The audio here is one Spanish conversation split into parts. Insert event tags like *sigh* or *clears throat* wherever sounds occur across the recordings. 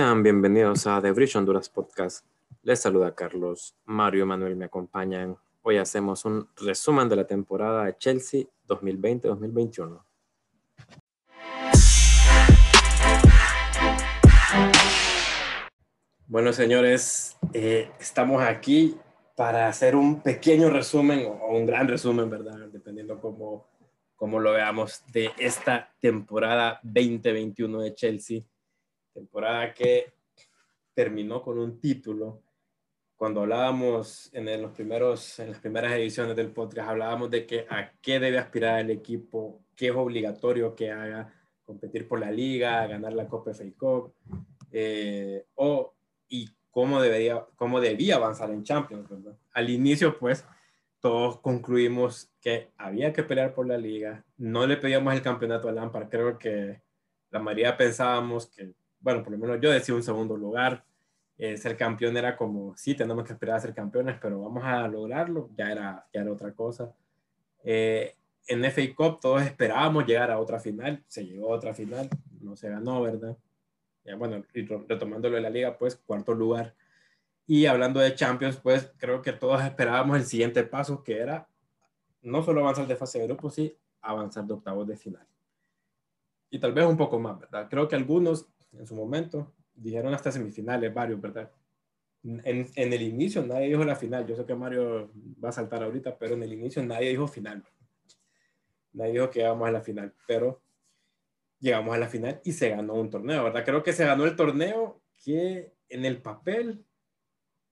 Sean bienvenidos a The Bridge Honduras Podcast. Les saluda Carlos. Mario y Manuel me acompañan. Hoy hacemos un resumen de la temporada de Chelsea 2020-2021. Bueno, señores, eh, estamos aquí para hacer un pequeño resumen o un gran resumen, ¿verdad? Dependiendo cómo, cómo lo veamos, de esta temporada 2021 de Chelsea temporada que terminó con un título. Cuando hablábamos en, los primeros, en las primeras ediciones del podcast, hablábamos de que a qué debe aspirar el equipo, qué es obligatorio que haga, competir por la liga, ganar la Copa FA Cup, eh, o, y cómo, debería, cómo debía avanzar en Champions. Al inicio, pues, todos concluimos que había que pelear por la liga. No le pedíamos el campeonato a Lampard. Creo que la mayoría pensábamos que bueno, por lo menos yo decía un segundo lugar. Eh, ser campeón era como, sí, tenemos que esperar a ser campeones, pero vamos a lograrlo, ya era, ya era otra cosa. Eh, en FA Cup todos esperábamos llegar a otra final, se llegó a otra final, no se ganó, ¿verdad? Ya, bueno, retomándolo de la liga, pues cuarto lugar. Y hablando de Champions, pues creo que todos esperábamos el siguiente paso, que era no solo avanzar de fase de grupos, sí avanzar de octavos de final. Y tal vez un poco más, ¿verdad? Creo que algunos en su momento, dijeron hasta semifinales, varios, ¿verdad? En, en, el inicio nadie dijo la final. Yo sé que Mario va a saltar ahorita, pero en el inicio nadie dijo final. Nadie dijo que íbamos a la final, pero llegamos a la final y se ganó un torneo, ¿verdad? Creo que se ganó el torneo que en el papel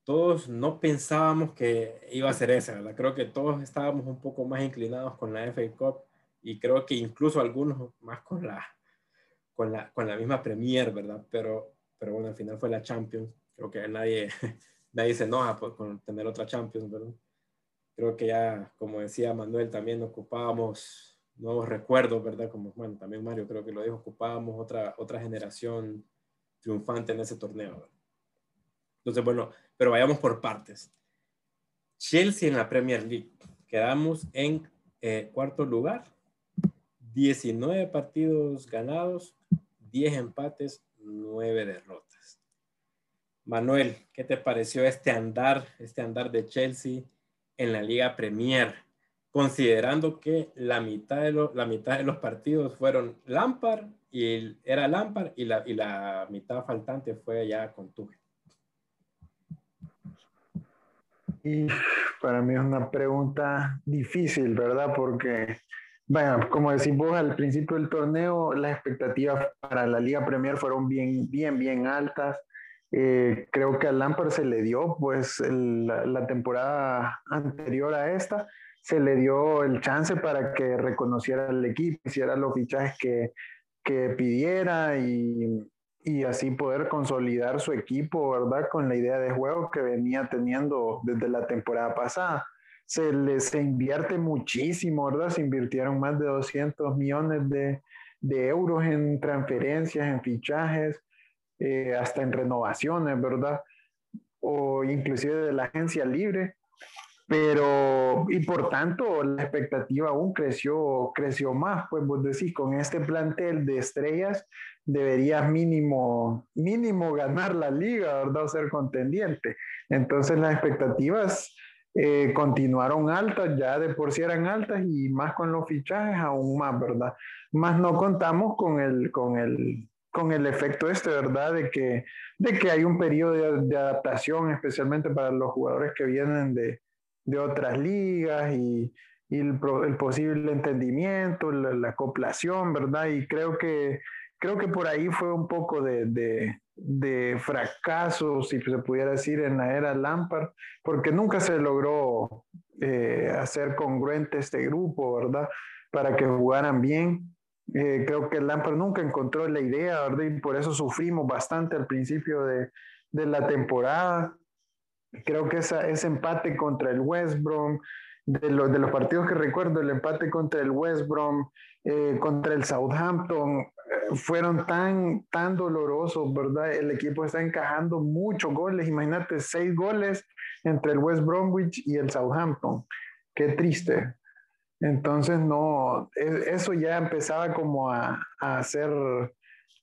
todos no pensábamos que iba a ser ese, ¿verdad? Creo que todos estábamos un poco más inclinados con la FA Cup y creo que incluso algunos más con la con la, con la misma Premier, ¿verdad? Pero, pero bueno, al final fue la Champions. Creo que nadie, *laughs* nadie se enoja por, con tener otra Champions, ¿verdad? Creo que ya, como decía Manuel, también ocupábamos nuevos recuerdos, ¿verdad? Como, bueno, también Mario creo que lo dijo, ocupábamos otra, otra generación triunfante en ese torneo. ¿verdad? Entonces, bueno, pero vayamos por partes. Chelsea en la Premier League. Quedamos en eh, cuarto lugar, 19 partidos ganados, 10 empates, 9 derrotas. Manuel, ¿qué te pareció este andar, este andar de Chelsea en la Liga Premier? Considerando que la mitad de, la mitad de los partidos fueron Lampard y era Lampard y la, y la mitad faltante fue ya con. Y para mí es una pregunta difícil, ¿verdad? Porque bueno, como decís vos, al principio del torneo las expectativas para la Liga Premier fueron bien, bien, bien altas. Eh, creo que a Lampard se le dio, pues la, temporada anterior a esta, se le dio el chance para que reconociera el equipo, hiciera los fichajes que, que pidiera y, y, así poder consolidar su equipo, ¿verdad? Con la idea de juego que venía teniendo desde la temporada pasada se, les invierte muchísimo, ¿verdad? Se invirtieron más de 200 millones de, euros en transferencias, en fichajes, eh, hasta en renovaciones, ¿verdad? O inclusive de la agencia libre. Pero, y por tanto, la expectativa aún creció, creció más, pues vos decís, con este plantel de estrellas deberías mínimo, mínimo ganar la liga, ¿verdad? O ser contendiente. Entonces las expectativas eh, continuaron altas, ya de por sí eran altas y más con los fichajes aún más, ¿verdad? Más no contamos con el, con el, con el efecto este, ¿verdad? De que, de que hay un periodo de, adaptación, especialmente para los jugadores que vienen de, de otras ligas y, y el, posible entendimiento, la, la, acoplación, ¿verdad? Y creo que, creo que por ahí fue un poco de de fracaso, si se pudiera decir, en la era Lampard, porque nunca se logró eh, hacer congruente este grupo, ¿verdad? Para que jugaran bien. Eh, creo que Lampard nunca encontró la idea, ¿verdad? Y por eso sufrimos bastante al principio de, de la temporada. Creo que esa, ese empate contra el West Brom, de, los de los partidos que recuerdo, el empate contra el West Brom, eh, contra el Southampton, fueron tan, tan dolorosos, ¿verdad? El equipo está encajando muchos goles, imagínate, seis goles entre el West Bromwich y el Southampton. Qué triste. Entonces, no, e, eso ya empezaba como a, a hacer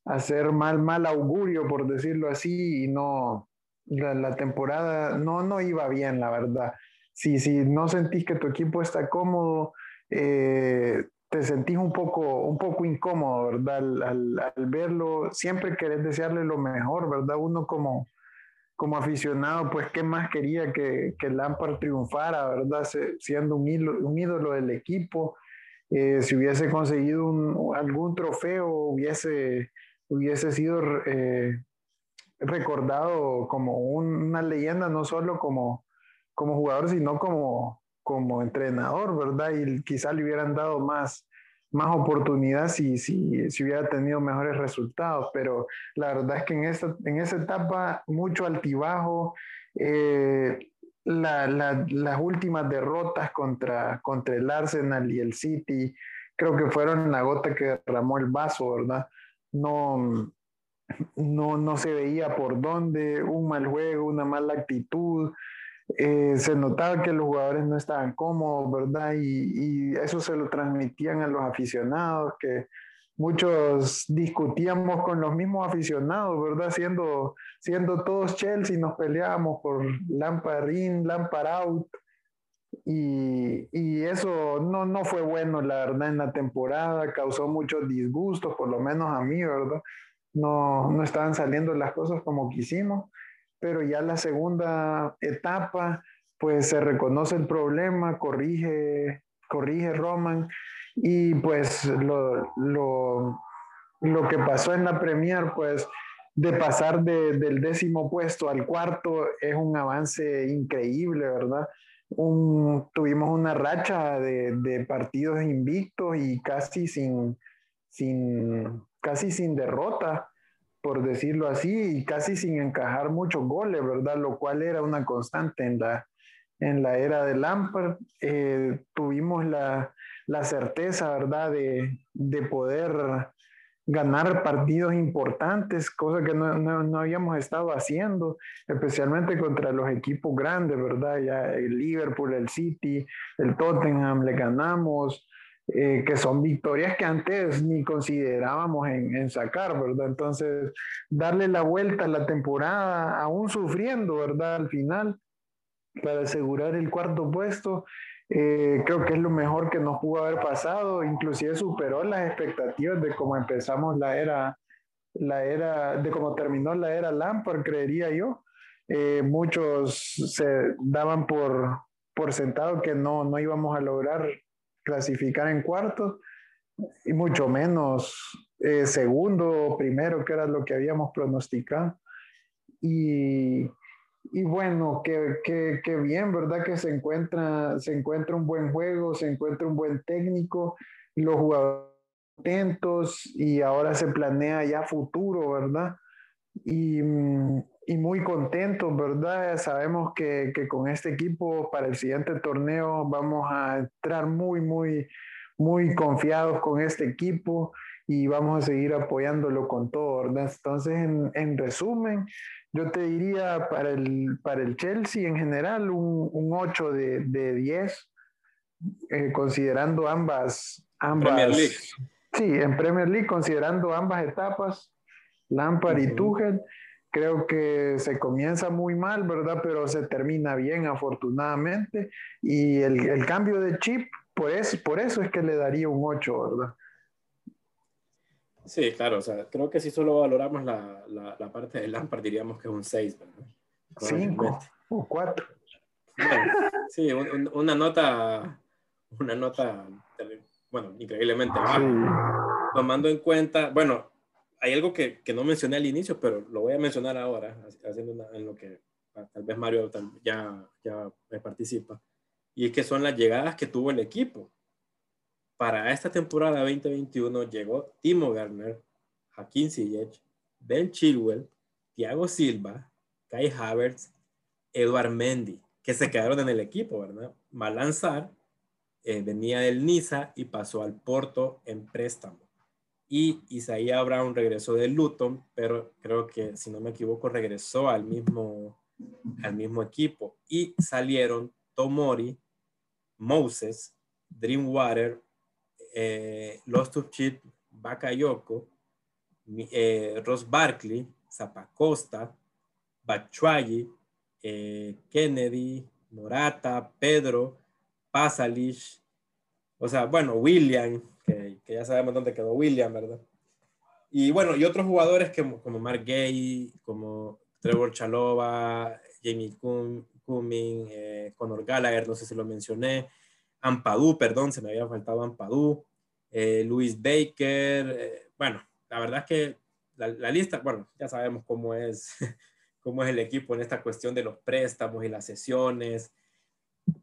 hacer mal, mal augurio, por decirlo así, y no, la, temporada no, no iba bien, la verdad. Si, si no sentís que tu equipo está cómodo, eh, te sentís un poco, un poco incómodo, ¿verdad? Al, verlo, siempre querés desearle lo mejor, ¿verdad? Uno como, como aficionado, pues, ¿qué más quería que, que Lampard triunfara, ¿verdad? siendo un ídolo, un ídolo del equipo. Eh, si hubiese conseguido algún trofeo, hubiese, hubiese sido eh, recordado como una leyenda, no solo como, como jugador, sino como, como entrenador, ¿verdad? Y quizá le hubieran dado más, más oportunidad si, si, si, hubiera tenido mejores resultados, pero la verdad es que en, esta, en esa etapa mucho altibajo, eh, las últimas derrotas contra, contra el Arsenal y el City, creo que fueron la gota que derramó el vaso, ¿verdad? No, no, no se veía por dónde, un mal juego, una mala actitud. Eh, se notaba que los jugadores no estaban cómodos, ¿verdad? Y, y, eso se lo transmitían a los aficionados, que muchos discutíamos con los mismos aficionados, ¿verdad? Siendo, siendo todos Chelsea, nos peleábamos por Lampard in, Lampard out. Y, y, eso no, no fue bueno, la verdad, en la temporada, causó muchos disgustos, por lo menos a mí, ¿verdad? no, no estaban saliendo las cosas como quisimos, pero ya la segunda etapa, pues se reconoce el problema, corrige, corrige Roman y pues lo, lo, lo que pasó en la Premier, pues de pasar de, del décimo puesto al cuarto es un avance increíble, ¿verdad? Tuvimos una racha de, de, partidos invictos y casi sin, sin, casi sin derrota, por decirlo así, y casi sin encajar muchos goles, ¿verdad? Lo cual era una constante en la, en la era de Lampard. Eh, tuvimos la, la, certeza, ¿verdad?, de, de, poder ganar partidos importantes, cosa que no, no, no, habíamos estado haciendo, especialmente contra los equipos grandes, ¿verdad? Ya el Liverpool, el City, el Tottenham, le ganamos. Eh, que son victorias que antes ni considerábamos en, en, sacar, ¿verdad? Entonces, darle la vuelta a la temporada, aún sufriendo, ¿verdad? Al final, para asegurar el cuarto puesto, eh, creo que es lo mejor que nos pudo haber pasado, inclusive superó las expectativas de cómo empezamos la era, la era, de cómo terminó la era Lampard, creería yo. Eh, muchos se daban por, por sentado que no, no íbamos a lograr clasificar en cuarto y mucho menos eh, segundo primero, que era lo que habíamos pronosticado. Y, y bueno, qué que, que, bien, ¿verdad? Que se encuentra, se encuentra un buen juego, se encuentra un buen técnico, los jugadores atentos y ahora se planea ya futuro, ¿verdad? Y, mm, y muy contentos, ¿verdad? Sabemos que, que, con este equipo para el siguiente torneo vamos a entrar muy, muy, muy confiados con este equipo y vamos a seguir apoyándolo con todo, ¿verdad? Entonces, en, en resumen, yo te diría para el, para el Chelsea en general un, un 8 de, de 10, eh, considerando ambas, ambas... Premier League. Sí, en Premier League, considerando ambas etapas, Lampard y Tuchel creo que se comienza muy mal, ¿verdad? Pero se termina bien, afortunadamente. Y el, el cambio de chip, pues por eso es que le daría un 8, ¿verdad? Sí, claro, o sea, creo que si solo valoramos la, la, la parte del Lampard diríamos que es un 6, ¿verdad? 5 o 4. sí, una nota, una nota, bueno, increíblemente baja. Tomando en cuenta, bueno, hay algo que, no mencioné al inicio, pero lo voy a mencionar ahora, haciendo en lo que tal vez Mario ya, ya participa, y es que son las llegadas que tuvo el equipo. Para esta temporada 2021 llegó Timo Werner, Hakim Ziyech, Ben Chilwell, Thiago Silva, Kai Havertz, Eduard Mendy, que se quedaron en el equipo, ¿verdad? Malanzar eh, venía del Niza y pasó al Porto en préstamo y Isaiah Brown regresó de Luton, pero creo que, si no me equivoco, regresó al mismo, al mismo equipo. Y salieron Tomori, Moses, Dreamwater, eh, Lost of Chip, Bakayoko, eh, Ross Barkley, Zapacosta, Bachuay, eh, Kennedy, Morata, Pedro, Pasalish, o sea, bueno, William, que, ya sabemos dónde quedó William, ¿verdad? Y bueno, y otros jugadores que, como Mark Gay, como Trevor Chalova, Jamie Cumming, eh, Conor Gallagher, no sé si lo mencioné, Ampadú, perdón, se me había faltado Ampadú, eh, Luis Baker, eh, bueno, la verdad es que la, la, lista, bueno, ya sabemos cómo es, *laughs* cómo es el equipo en esta cuestión de los préstamos y las sesiones.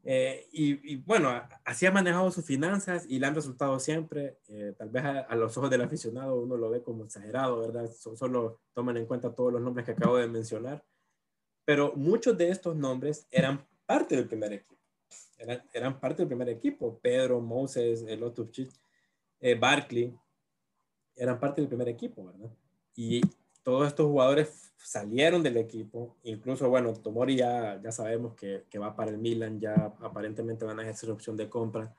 Eh, y, bueno, así ha manejado sus finanzas y le han resultado siempre. Eh, tal vez a, los ojos del aficionado uno lo ve como exagerado, ¿verdad? So, solo toman en cuenta todos los nombres que acabo de mencionar. Pero muchos de estos nombres eran parte del primer equipo. Eran, eran parte del primer equipo. Pedro, Moses, el eh, Barkley, eran parte del primer equipo, ¿verdad? Y todos estos jugadores salieron del equipo, incluso, bueno, Tomori ya, ya sabemos que, que va para el Milan, ya aparentemente van a ejercer opción de compra.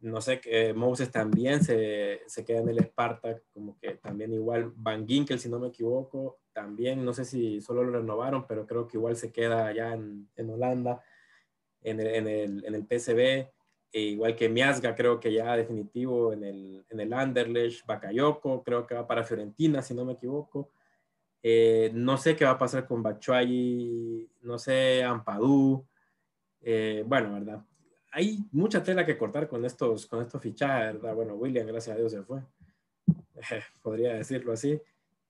No sé, que Moses también se, se, queda en el Spartak, como que también igual Van Ginkel, si no me equivoco, también, no sé si solo lo renovaron, pero creo que igual se queda allá en, en Holanda, en el, en el, en el PSV. E igual que Miasga, creo que ya definitivo en el, en el Anderlecht, Bakayoko, creo que va para Fiorentina, si no me equivoco. Eh, no sé qué va a pasar con Bachuay, no sé, Ampadú. Eh, bueno, ¿verdad? Hay mucha tela que cortar con estos, con estos fichajes, ¿verdad? Bueno, William, gracias a Dios, se fue. *laughs* podría decirlo así.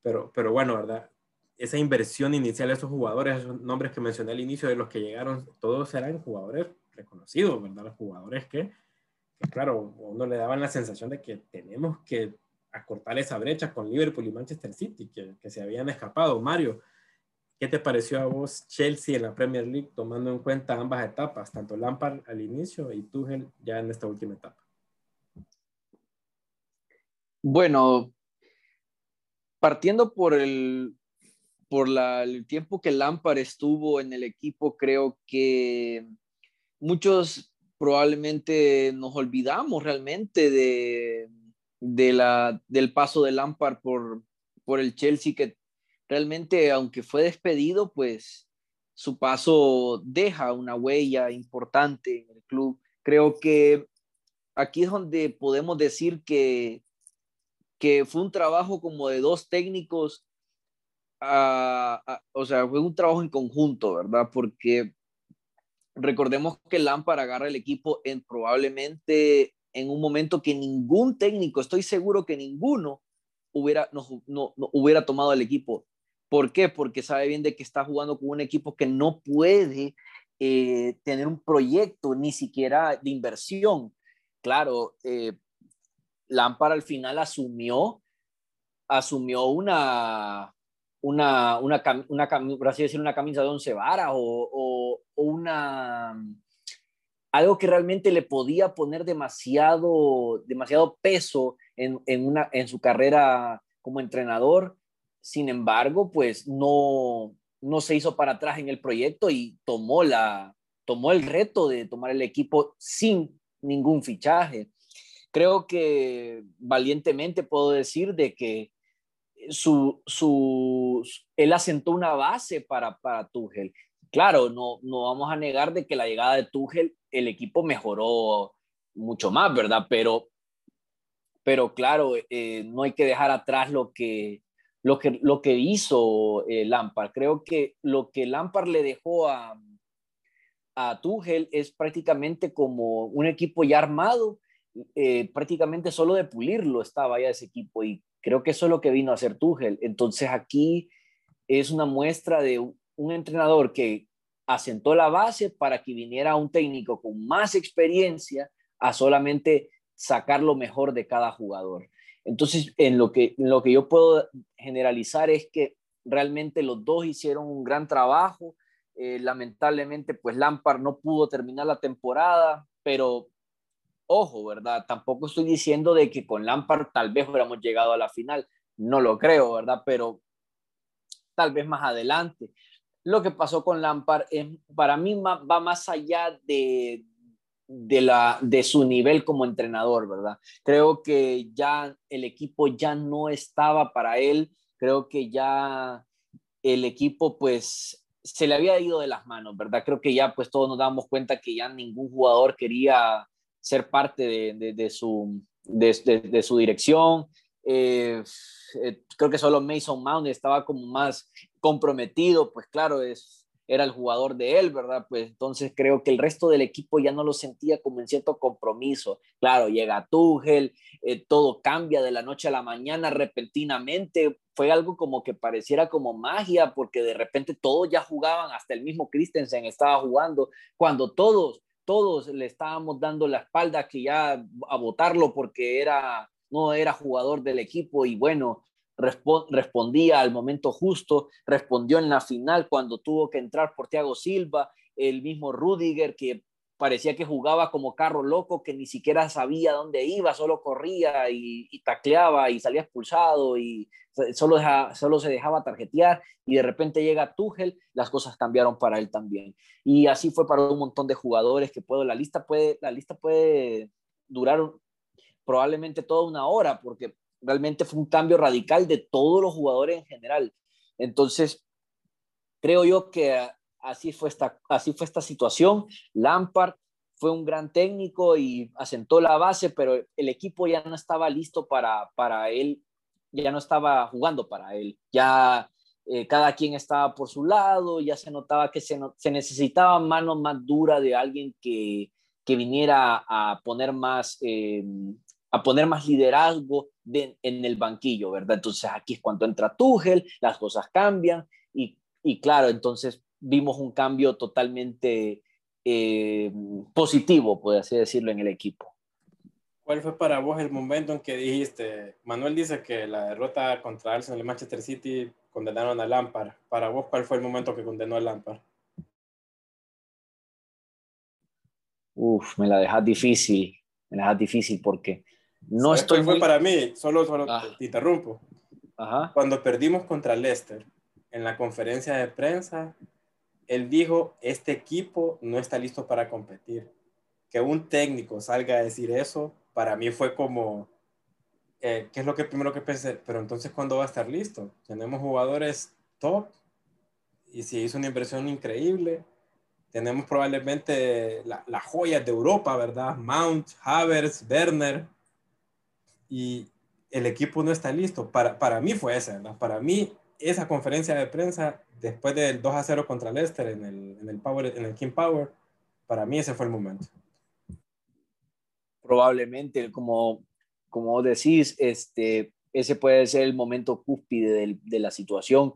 Pero, pero bueno, ¿verdad? Esa inversión inicial de esos jugadores, esos nombres que mencioné al inicio de los que llegaron, todos eran jugadores reconocidos, ¿verdad? Los jugadores que, que claro, uno le daban la sensación de que tenemos que acortar esa brecha con Liverpool y Manchester City, que, que, se habían escapado. Mario, ¿qué te pareció a vos Chelsea en la Premier League, tomando en cuenta ambas etapas, tanto Lampard al inicio y Tuchel ya en esta última etapa? Bueno, partiendo por el, por la, el tiempo que Lampard estuvo en el equipo, creo que muchos probablemente nos olvidamos realmente de, de la, del paso de Lampard por, por el Chelsea, que realmente, aunque fue despedido, pues su paso deja una huella importante en el club. Creo que aquí es donde podemos decir que, que fue un trabajo como de dos técnicos, uh, o sea, fue un trabajo en conjunto, ¿verdad? Porque recordemos que Lampard agarra el equipo en probablemente en un momento que ningún técnico, estoy seguro que ninguno hubiera, no, no, hubiera tomado el equipo. ¿Por qué? Porque sabe bien de que está jugando con un equipo que no puede eh, tener un proyecto ni siquiera de inversión. Claro, eh, al final asumió, asumió una, una, una, una, por una camisa de once varas o, o, una, algo que realmente le podía poner demasiado, demasiado peso en, en, una, en su carrera como entrenador. Sin embargo, pues no, no se hizo para atrás en el proyecto y tomó, la, tomó el reto de tomar el equipo sin ningún fichaje. Creo que valientemente puedo decir de que su, su, él asentó una base para, para Tuchel. Claro, no, no vamos a negar de que la llegada de Tuchel, el equipo mejoró mucho más, ¿verdad? Pero, pero claro, eh, no hay que dejar atrás lo que, lo que, lo que hizo eh, Lampard. Creo que lo que Lampard le dejó a, a Tuchel es prácticamente como un equipo ya armado, eh, prácticamente solo de pulirlo estaba ya ese equipo y Creo que eso es lo que vino a hacer Tuchel. Entonces aquí es una muestra de un entrenador que asentó la base para que viniera un técnico con más experiencia a solamente sacar lo mejor de cada jugador. Entonces, en lo que, en lo que yo puedo generalizar es que realmente los dos hicieron un gran trabajo. Eh, lamentablemente, pues Lampard no pudo terminar la temporada, pero Ojo, ¿verdad? Tampoco estoy diciendo de que con Lampard tal vez hubiéramos llegado a la final. No lo creo, ¿verdad? Pero tal vez más adelante. Lo que pasó con Lampard es, para mí va más allá de, de, la, de su nivel como entrenador, ¿verdad? Creo que ya el equipo ya no estaba para él, creo que ya el equipo pues se le había ido de las manos, ¿verdad? Creo que ya pues todos nos damos cuenta que ya ningún jugador quería ser parte de, su, de, su dirección. Eh, eh, creo que solo Mason Mount estaba como más comprometido, pues claro, es, era el jugador de él, ¿verdad? Pues entonces creo que el resto del equipo ya no lo sentía como en cierto compromiso. Claro, llega Tuchel, eh, todo cambia de la noche a la mañana repentinamente. Fue algo como que pareciera como magia, porque de repente todos ya jugaban, hasta el mismo Christensen estaba jugando, cuando todos, todos le estábamos dando la espalda que ya a votarlo porque era no era jugador del equipo y bueno, respondía al momento justo, respondió en la final cuando tuvo que entrar por Thiago Silva, el mismo Rudiger que parecía que jugaba como carro loco, que ni siquiera sabía dónde iba, solo corría y, tacleaba y salía expulsado y solo, solo se dejaba tarjetear y de repente llega Tuchel, las cosas cambiaron para él también. Y así fue para un montón de jugadores que puedo, la lista puede, la lista puede durar probablemente toda una hora, porque realmente fue un cambio radical de todos los jugadores en general. Entonces, creo yo que así fue esta, así fue esta situación. Lampard fue un gran técnico y asentó la base, pero el equipo ya no estaba listo para, para él, ya no estaba jugando para él. Ya eh, cada quien estaba por su lado, ya se notaba que se, necesitaba mano más dura de alguien que, que viniera a poner más, eh, a poner más liderazgo en el banquillo, ¿verdad? Entonces aquí es cuando entra Tuchel, las cosas cambian y, y claro, entonces vimos un cambio totalmente eh, positivo, por así decirlo, en el equipo. ¿Cuál fue para vos el momento en que dijiste, Manuel dice que la derrota contra Arsenal y Manchester City condenaron a Lampard? Para vos, ¿cuál fue el momento que condenó a Lampard? Uf, me la dejas difícil, me la dejas difícil porque no estoy fue para mí, solo, solo ah. te, interrumpo. Cuando perdimos contra Leicester en la conferencia de prensa, él dijo, este equipo no está listo para competir. Que un técnico salga a decir eso, para mí fue como, eh, ¿qué es lo que primero que pensé? Pero entonces, ¿cuándo va a estar listo? Tenemos jugadores top y si hizo una inversión increíble. Tenemos probablemente las la joyas de Europa, ¿verdad? Mount, Havers, Werner, y el equipo no está listo. Para, para mí fue esa, Para mí, esa conferencia de prensa después del 2 a 0 contra Leicester en el, en el, Power, en el King Power, para mí ese fue el momento. Probablemente, como, como decís, este, ese puede ser el momento cúspide de, la situación,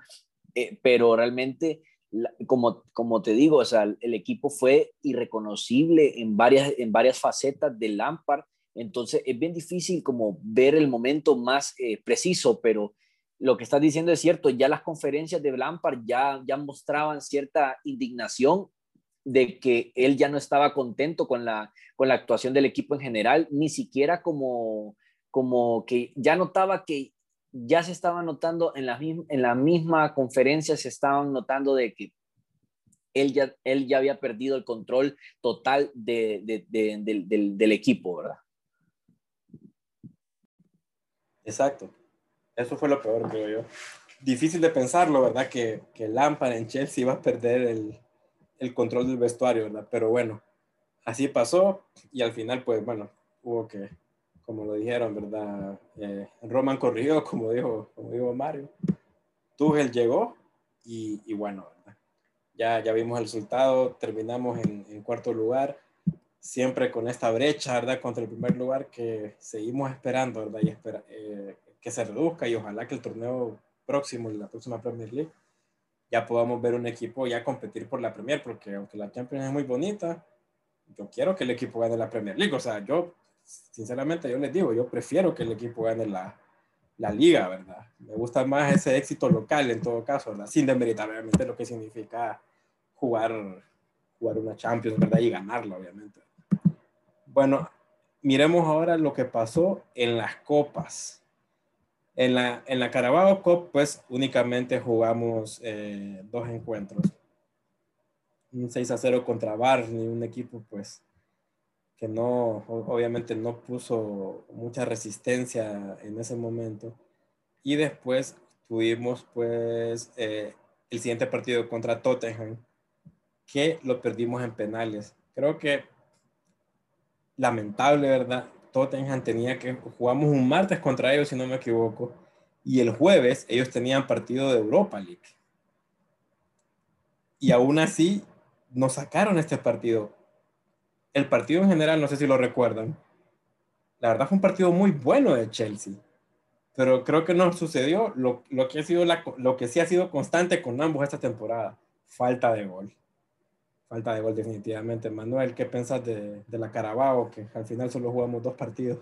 eh, pero realmente, como, como te digo, o sea, el equipo fue irreconocible en varias, en varias facetas del Lampard entonces es bien difícil como ver el momento más eh, preciso, pero lo que estás diciendo es cierto, ya las conferencias de Lampard ya, ya mostraban cierta indignación de que él ya no estaba contento con la, con la actuación del equipo en general, ni siquiera como, como que ya notaba que ya se estaba notando en la, en la misma conferencia, se estaban notando de que él ya, él ya había perdido el control total de, del, del equipo, ¿verdad? Exacto. Eso fue lo peor, creo yo. Difícil de pensarlo, ¿verdad? Que, que Lampard en Chelsea iba a perder el, el control del vestuario, ¿verdad? Pero bueno, así pasó y al final, pues bueno, hubo que, como lo dijeron, ¿verdad? Eh, Roman corrió, *laughs* como dijo, como dijo Mario. Tuchel llegó y, y bueno, ¿verdad? Ya, ya vimos el resultado, terminamos en, en cuarto lugar siempre con esta brecha, ¿verdad? Contra el primer lugar que seguimos esperando, ¿verdad? Y espera, eh, que se reduzca y ojalá que el torneo próximo, la próxima Premier League, ya podamos ver un equipo ya competir por la Premier, porque aunque la Champions es muy bonita, yo quiero que el equipo gane la Premier League. O sea, yo, sinceramente, yo les digo, yo prefiero que el equipo gane la, la liga, ¿verdad? Me gusta más ese éxito local en todo caso, ¿verdad? Sin demeritar obviamente lo que significa jugar, jugar una Champions, ¿verdad? Y ganarla, obviamente. Bueno, miremos ahora lo que pasó en las copas. En la, en la Carabao Cup, pues únicamente jugamos eh, dos encuentros. Un 6 a 0 contra Barney, un equipo pues que no, obviamente no puso mucha resistencia en ese momento. Y después tuvimos pues eh, el siguiente partido contra Tottenham, que lo perdimos en penales. Creo que lamentable, ¿verdad? Tottenham tenía que, jugamos un martes contra ellos, si no me equivoco, y el jueves ellos tenían partido de Europa League. Y aún así nos sacaron este partido. El partido en general, no sé si lo recuerdan, la verdad fue un partido muy bueno de Chelsea, pero creo que no sucedió lo, que, ha sido lo que sí ha sido constante con ambos esta temporada, falta de gol. Falta de gol definitivamente. Manuel, ¿qué pensás de, la Carabao? Que al final solo jugamos dos partidos.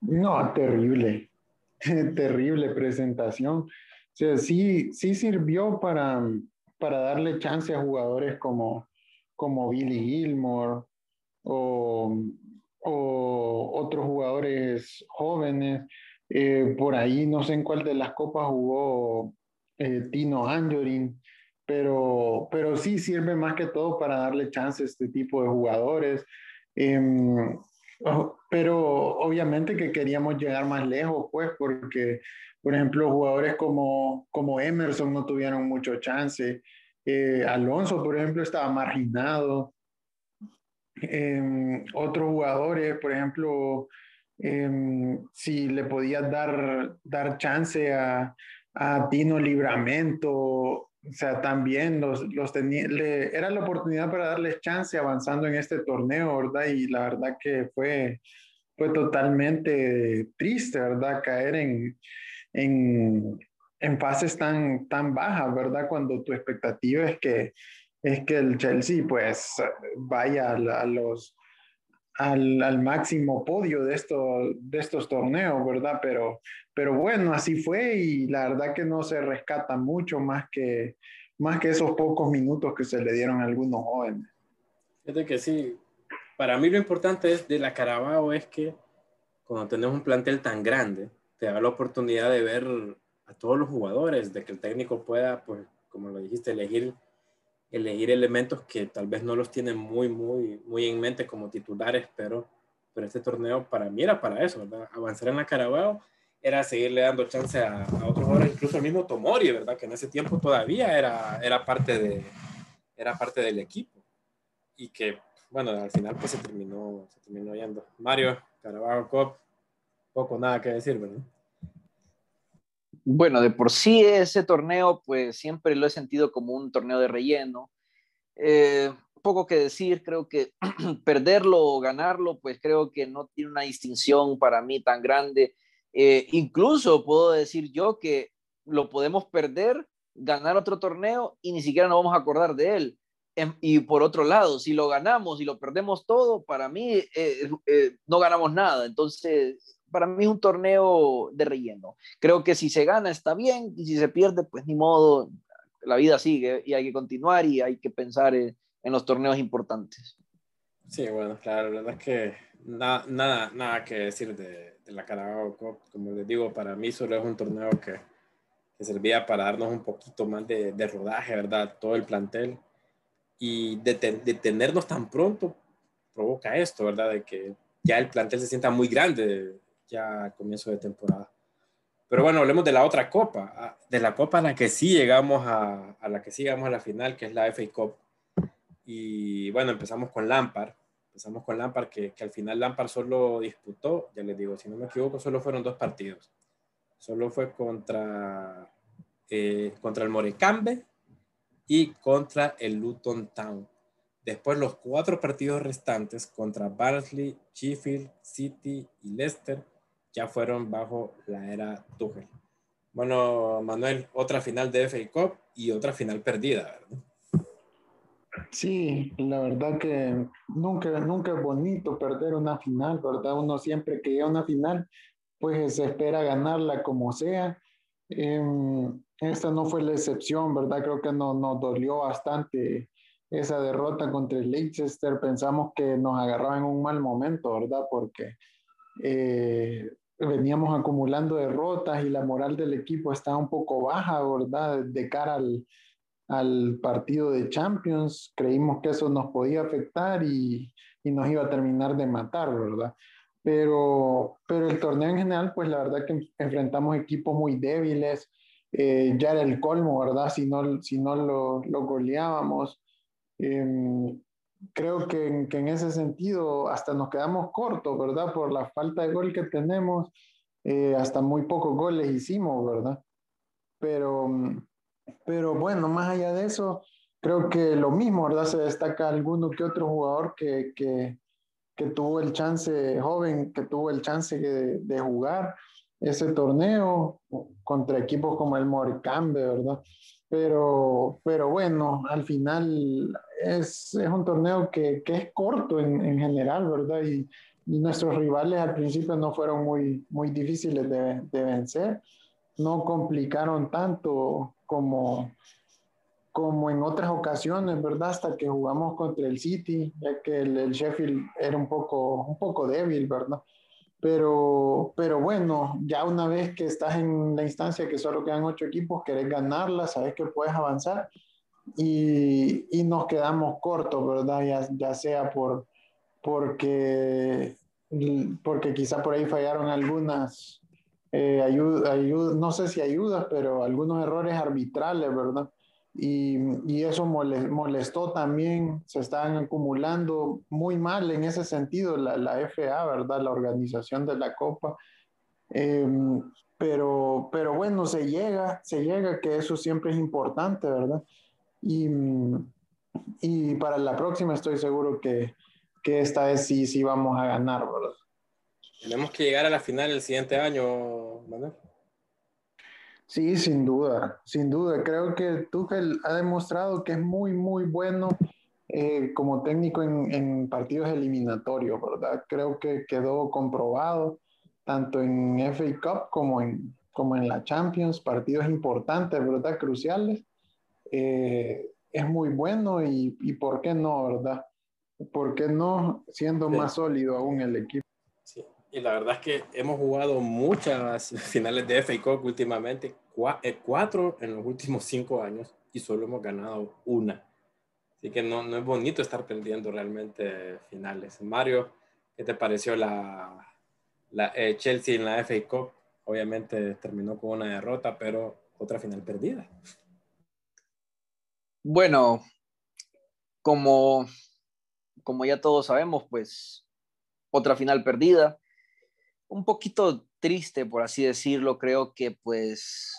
No, terrible. *laughs* terrible presentación. Sí, sí sirvió para, para darle chance a jugadores como, como Billy Gilmore o, o otros jugadores jóvenes. Eh, por ahí no sé en cuál de las copas jugó eh, Tino Anjorin pero, pero sí sirve más que todo para darle chance a este tipo de jugadores. Em, pero obviamente que queríamos llegar más lejos, pues, porque, por ejemplo, jugadores como, como Emerson no tuvieron mucho chance. Eh, Alonso, por ejemplo, estaba marginado. Em, otros jugadores, por ejemplo, em, si le podías dar, dar chance a, a Tino Libramento o sea, también los, los tenía, era la oportunidad para darles chance avanzando en este torneo, ¿verdad? Y la verdad que fue, fue totalmente triste, ¿verdad? Caer en, en, en fases tan, tan bajas, ¿verdad? Cuando tu expectativa es que, es que el Chelsea pues vaya a los al, al, máximo podio de, esto, de estos torneos, ¿verdad? Pero, pero bueno, así fue y la verdad que no se rescata mucho más que, más que esos pocos minutos que se le dieron a algunos jóvenes. Fíjate que sí, para mí lo importante es de la Carabao es que cuando tenemos un plantel tan grande, te da la oportunidad de ver a todos los jugadores, de que el técnico pueda, pues, como lo dijiste, elegir elegir elementos que tal vez no los tienen muy, muy, muy en mente como titulares, pero, pero este torneo para mí era para eso, ¿verdad? Avanzar en la Carabao era seguirle dando chance a, otros jugadores, incluso el mismo Tomori, ¿verdad? Que en ese tiempo todavía era, era, parte, de, era parte del equipo. Y que, bueno, al final pues se terminó, se terminó yendo. Mario, Carabao Cup, poco nada que decir, ¿verdad? Bueno, de por sí ese torneo, pues siempre lo he sentido como un torneo de relleno. Eh, poco que decir, creo que *clears throat* perderlo o ganarlo, pues creo que no tiene una distinción para mí tan grande. Eh, incluso puedo decir yo que lo podemos perder, ganar otro torneo y ni siquiera nos vamos a acordar de él. Em, y por otro lado, si lo ganamos y lo perdemos todo, para mí eh, no ganamos nada. Entonces, para mí es un torneo de relleno. Creo que si se gana está bien y si se pierde, pues ni modo, la vida sigue y hay que continuar y hay que pensar en, los torneos importantes. Sí, bueno, claro, la verdad es que nada, nada, nada que decir de, la Carabao Cup. Como les digo, para mí solo es un torneo que, que servía para darnos un poquito más de, de rodaje, ¿verdad? Todo el plantel. Y de, de, tenernos tan pronto provoca esto, ¿verdad? De que ya el plantel se sienta muy grande ya a comienzo de temporada. Pero bueno, hablemos de la otra copa, de la copa a la que sí llegamos a, a la que sí llegamos a la final, que es la FA Cup. Y bueno, empezamos con Lampard. Empezamos con Lampard, que, que al final Lampard solo disputó, ya les digo, si no me equivoco, solo fueron dos partidos. Solo fue contra, eh, contra el Morecambe y contra el Luton Town. Después los cuatro partidos restantes contra Barnsley, Sheffield, City y Leicester ya fueron bajo la era Tuchel. Bueno, Manuel, otra final de FA Cup y otra final perdida, ¿verdad? Sí, la verdad que nunca, nunca es bonito perder una final, ¿verdad? Uno siempre que llega a una final, pues se espera ganarla como sea. Em, esta no fue la excepción, ¿verdad? Creo que nos, nos dolió bastante esa derrota contra el Leicester. Pensamos que nos agarraba en un mal momento, ¿verdad? Porque eh, veníamos acumulando derrotas y la moral del equipo está un poco baja, ¿verdad? De cara al, al partido de Champions, creímos que eso nos podía afectar y, y nos iba a terminar de matar, ¿verdad? Pero, pero el torneo en general, pues la verdad que enfrentamos equipos muy débiles, eh, ya era el colmo, ¿verdad? Si no, si no lo, lo goleábamos. Em, creo que, en ese sentido hasta nos quedamos cortos, ¿verdad? Por la falta de gol que tenemos, eh, hasta muy pocos goles hicimos, ¿verdad? Pero, pero bueno, más allá de eso, creo que lo mismo, ¿verdad? Se destaca alguno que otro jugador que, que, que tuvo el chance, joven, que tuvo el chance de, de jugar ese torneo contra equipos como el Morcambe, ¿verdad? Pero, pero bueno, al final es, es un torneo que, que es corto en, en, general, ¿verdad? Y, nuestros rivales al principio no fueron muy, muy difíciles de, de vencer, no complicaron tanto como, como en otras ocasiones, ¿verdad? Hasta que jugamos contra el City, ya que el, el, Sheffield era un poco, un poco débil, ¿verdad? Pero, pero bueno, ya una vez que estás en la instancia que solo quedan ocho equipos, querés ganarla, sabes que puedes avanzar y, y nos quedamos cortos, ¿verdad? Ya, ya sea por, porque, porque quizá por ahí fallaron algunas eh, ayuda, ayuda, no sé si ayudas, pero algunos errores arbitrales, ¿verdad? Y, y, eso molestó también, se estaban acumulando muy mal en ese sentido la, la FA, ¿verdad? La organización de la Copa. Eh, pero, pero bueno, se llega, se llega, que eso siempre es importante, ¿verdad? Y, y para la próxima estoy seguro que, que esta vez sí, sí vamos a ganar, ¿verdad? Tenemos que llegar a la final el siguiente año, Manuel. Sí, sin duda, sin duda. Creo que Tuchel ha demostrado que es muy, muy bueno eh, como técnico en, en, partidos eliminatorios, ¿verdad? Creo que quedó comprobado tanto en FA Cup como en, como en la Champions, partidos importantes, ¿verdad? Cruciales. Eh, es muy bueno y, y, ¿por qué no, verdad? ¿Por qué no siendo sí. más sólido aún el equipo? Y la verdad es que hemos jugado muchas *laughs* finales de FA Cup últimamente, eh, cuatro en los últimos cinco años y solo hemos ganado una. Así que no, no es bonito estar perdiendo realmente finales. Mario, ¿qué te pareció la, la eh, Chelsea en la FA Cup? Obviamente terminó con una derrota, pero otra final perdida. Bueno, como, como ya todos sabemos, pues otra final perdida un poquito triste, por así decirlo. Creo que pues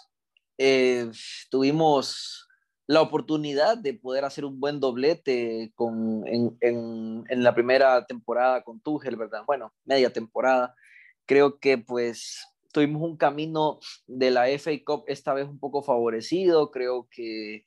eh, tuvimos la oportunidad de poder hacer un buen doblete con, en, en, en, la primera temporada con Tuchel, ¿verdad? Bueno, media temporada. Creo que pues tuvimos un camino de la FA Cup esta vez un poco favorecido. Creo que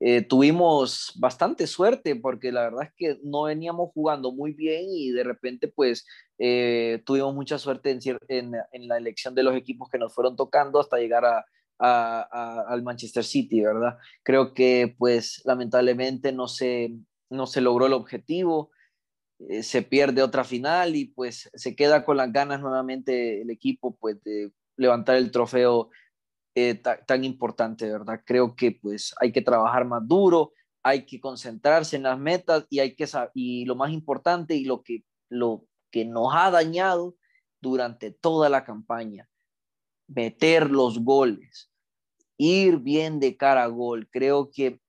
eh, tuvimos bastante suerte porque la verdad es que no veníamos jugando muy bien y de repente pues eh, tuvimos mucha suerte en, en, en, la elección de los equipos que nos fueron tocando hasta llegar a, a, a, al Manchester City, ¿verdad? Creo que pues lamentablemente no se, no se logró el objetivo, eh, se pierde otra final y pues se queda con las ganas nuevamente el equipo pues de levantar el trofeo eh, tan importante, ¿verdad? Creo que pues hay que trabajar más duro, hay que concentrarse en las metas y hay que y lo más importante y lo que lo que nos ha dañado durante toda la campaña, meter los goles, ir bien de cara a gol. Creo que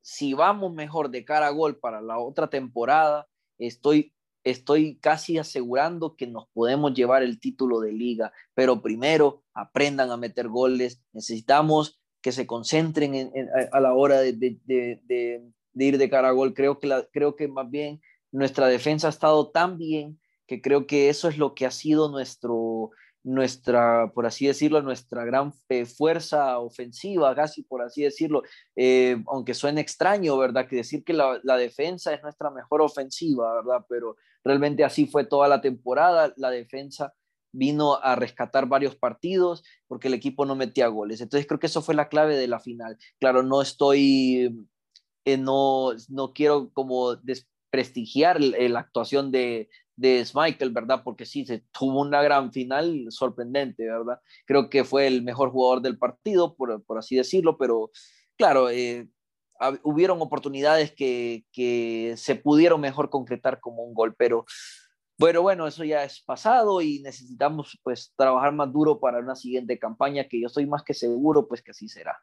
si vamos mejor de cara a gol para la otra temporada, estoy estoy casi asegurando que nos podemos llevar el título de liga, pero primero aprendan a meter goles, necesitamos que se concentren en, en, a la hora de, de, de, de, ir de cara a gol. Creo que, la, creo que más bien nuestra defensa ha estado tan bien que creo que eso es lo que ha sido nuestro, nuestra, por así decirlo, nuestra gran eh, fuerza ofensiva, casi por así decirlo, eh, aunque suene extraño, ¿verdad? Que decir que la, la, defensa es nuestra mejor ofensiva, ¿verdad? Pero realmente así fue toda la temporada, la defensa vino a rescatar varios partidos porque el equipo no metía goles. Entonces creo que eso fue la clave de la final. Claro, no estoy, eh, no, no quiero como desprestigiar la actuación de, de Michael, ¿verdad? Porque sí, se tuvo una gran final sorprendente, ¿verdad? Creo que fue el mejor jugador del partido, por, por así decirlo, pero claro, eh, hubieron oportunidades que, que, se pudieron mejor concretar como un gol, pero bueno, bueno, eso ya es pasado y necesitamos pues trabajar más duro para una siguiente campaña que yo estoy más que seguro pues que así será.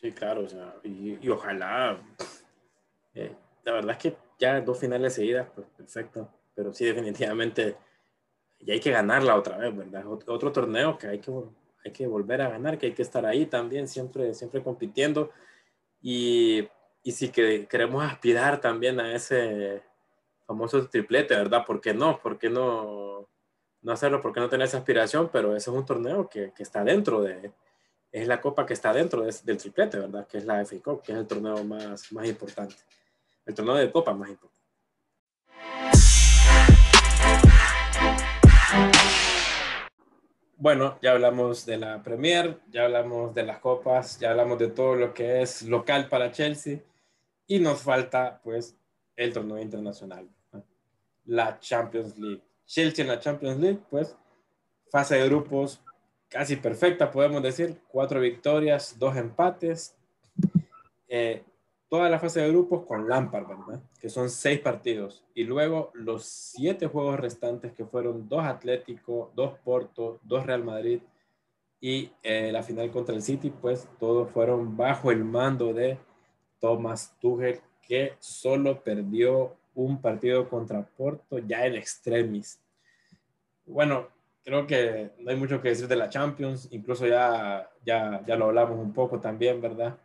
Sí, claro, o sea, y, ojalá, eh, la verdad es que ya dos finales seguidas, pues perfecto, pero sí definitivamente ya hay que ganarla otra vez, ¿verdad? Otro, torneo que hay que, hay que volver a ganar, que hay que estar ahí también, siempre, siempre compitiendo y, y si que queremos aspirar también a ese famoso triplete, ¿verdad? ¿Por qué no? ¿Por qué no, no hacerlo? ¿Por qué no tener esa aspiración? Pero ese es un torneo que, que está dentro de, es la copa que está dentro del triplete, ¿verdad? Que es la FA Cup, que es el torneo más, más importante, el torneo de copa más importante. Bueno, ya hablamos de la Premier, ya hablamos de las copas, ya hablamos de todo lo que es local para Chelsea y nos falta pues el torneo internacional, la Champions League. Chelsea en la Champions League, pues fase de grupos casi perfecta, podemos decir. Cuatro victorias, dos empates. Eh, toda la fase de grupos con Lampard, ¿verdad? Que son seis partidos. Y luego los siete juegos restantes que fueron dos Atlético, dos Porto, dos Real Madrid y eh, la final contra el City, pues todos fueron bajo el mando de Thomas Tuchel, que solo perdió un partido contra Porto ya en extremis. Bueno, creo que no hay mucho que decir de la Champions, incluso ya, ya, ya lo hablamos un poco también, ¿verdad?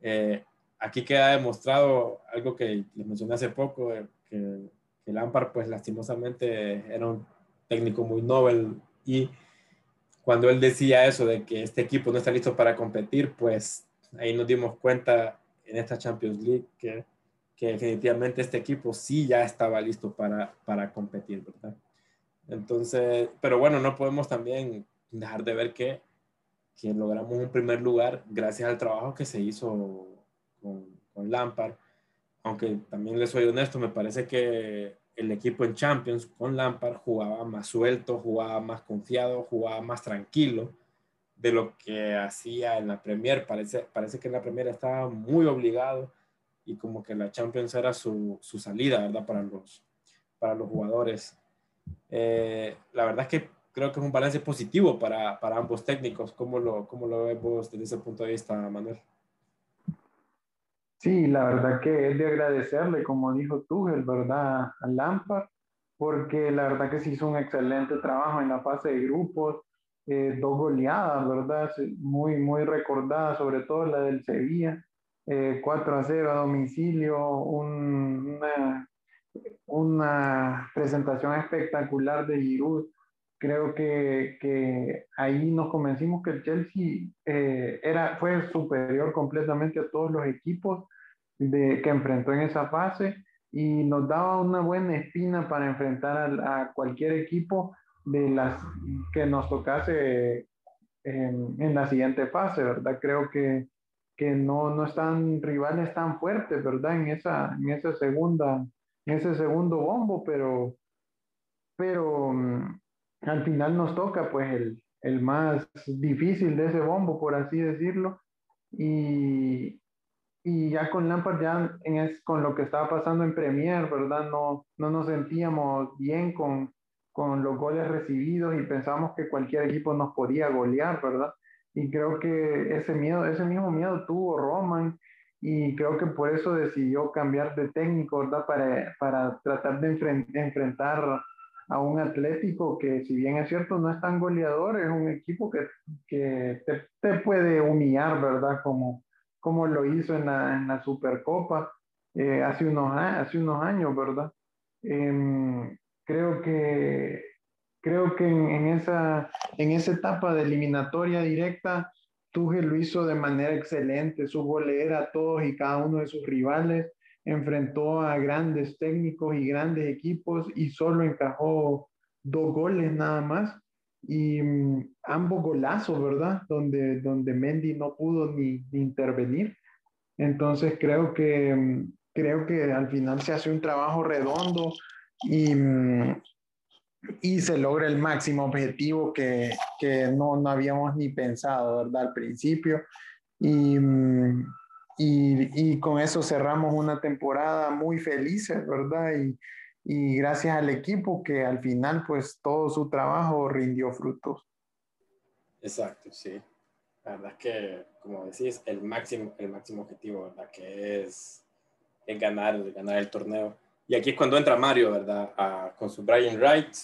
Eh, aquí queda demostrado algo que les mencioné hace poco, que, que Lampard pues lastimosamente era un técnico muy novel y cuando él decía eso de que este equipo no está listo para competir, pues ahí nos dimos cuenta en esta Champions League que, que definitivamente este equipo sí ya estaba listo para, para competir, ¿verdad? Entonces, pero bueno, no podemos también dejar de ver que, que logramos un primer lugar gracias al trabajo que se hizo con, con Lampard. Aunque también le soy honesto, me parece que el equipo en Champions con Lampard jugaba más suelto, jugaba más confiado, jugaba más tranquilo de lo que hacía en la Premier. Parece, parece que en la Premier estaba muy obligado y como que la Champions era su, su salida, ¿verdad? Para los, para los jugadores. Eh, la verdad es que creo que es un balance positivo para, para ambos técnicos. ¿Cómo lo, ¿Cómo lo vemos desde ese punto de vista, Manuel? Sí, la verdad que es de agradecerle, como dijo tú, el verdad, a Lampard, porque la verdad que se hizo un excelente trabajo en la fase de grupos, eh, dos goleadas, ¿verdad? Muy, muy recordadas, sobre todo la del Sevilla, eh, 4 a 0 a domicilio, un, una una presentación espectacular de Giroud. Creo que, que ahí nos convencimos que el Chelsea eh, era, fue superior completamente a todos los equipos de, que enfrentó en esa fase y nos daba una buena espina para enfrentar a, cualquier equipo de las que nos tocase en, en, la siguiente fase, ¿verdad? Creo que, que no, no están rivales tan fuertes, ¿verdad? En esa, en esa segunda ese segundo bombo, pero, pero mm, al final nos toca pues el, el, más difícil de ese bombo, por así decirlo. Y, y ya con Lampard, ya en es, con lo que estaba pasando en Premier, ¿verdad? No, no nos sentíamos bien con, con los goles recibidos y pensábamos que cualquier equipo nos podía golear, ¿verdad? Y creo que ese miedo, ese mismo miedo tuvo Roman y creo que por eso decidió cambiar de técnico, ¿verdad? Para, para tratar de enfrentar a un Atlético que, si bien es cierto, no es tan goleador, es un equipo que, que te, te, puede humillar, ¿verdad? Como, como lo hizo en la, Supercopa eh, hace, unos, años, ¿verdad? Eh, creo que, creo que en, esa, en esa etapa de eliminatoria directa, Tuchel lo hizo de manera excelente, su golera a todos y cada uno de sus rivales, enfrentó a grandes técnicos y grandes equipos y solo encajó dos goles nada más y mm, ambos golazos, ¿verdad? Donde, donde Mendy no pudo ni, ni, intervenir. Entonces creo que, mm, creo que al final se hace un trabajo redondo y, mm, y se logra el máximo objetivo que, que no, no, habíamos ni pensado, ¿verdad? Al principio. Y, y, y, con eso cerramos una temporada muy felices, ¿verdad? Y, y gracias al equipo que al final pues todo su trabajo rindió frutos. Exacto, sí. La verdad es que, como decís, el máximo, el máximo objetivo, ¿verdad? Que es, es ganar, ganar el torneo. Y aquí es cuando entra Mario, ¿verdad? con su Brian Wright.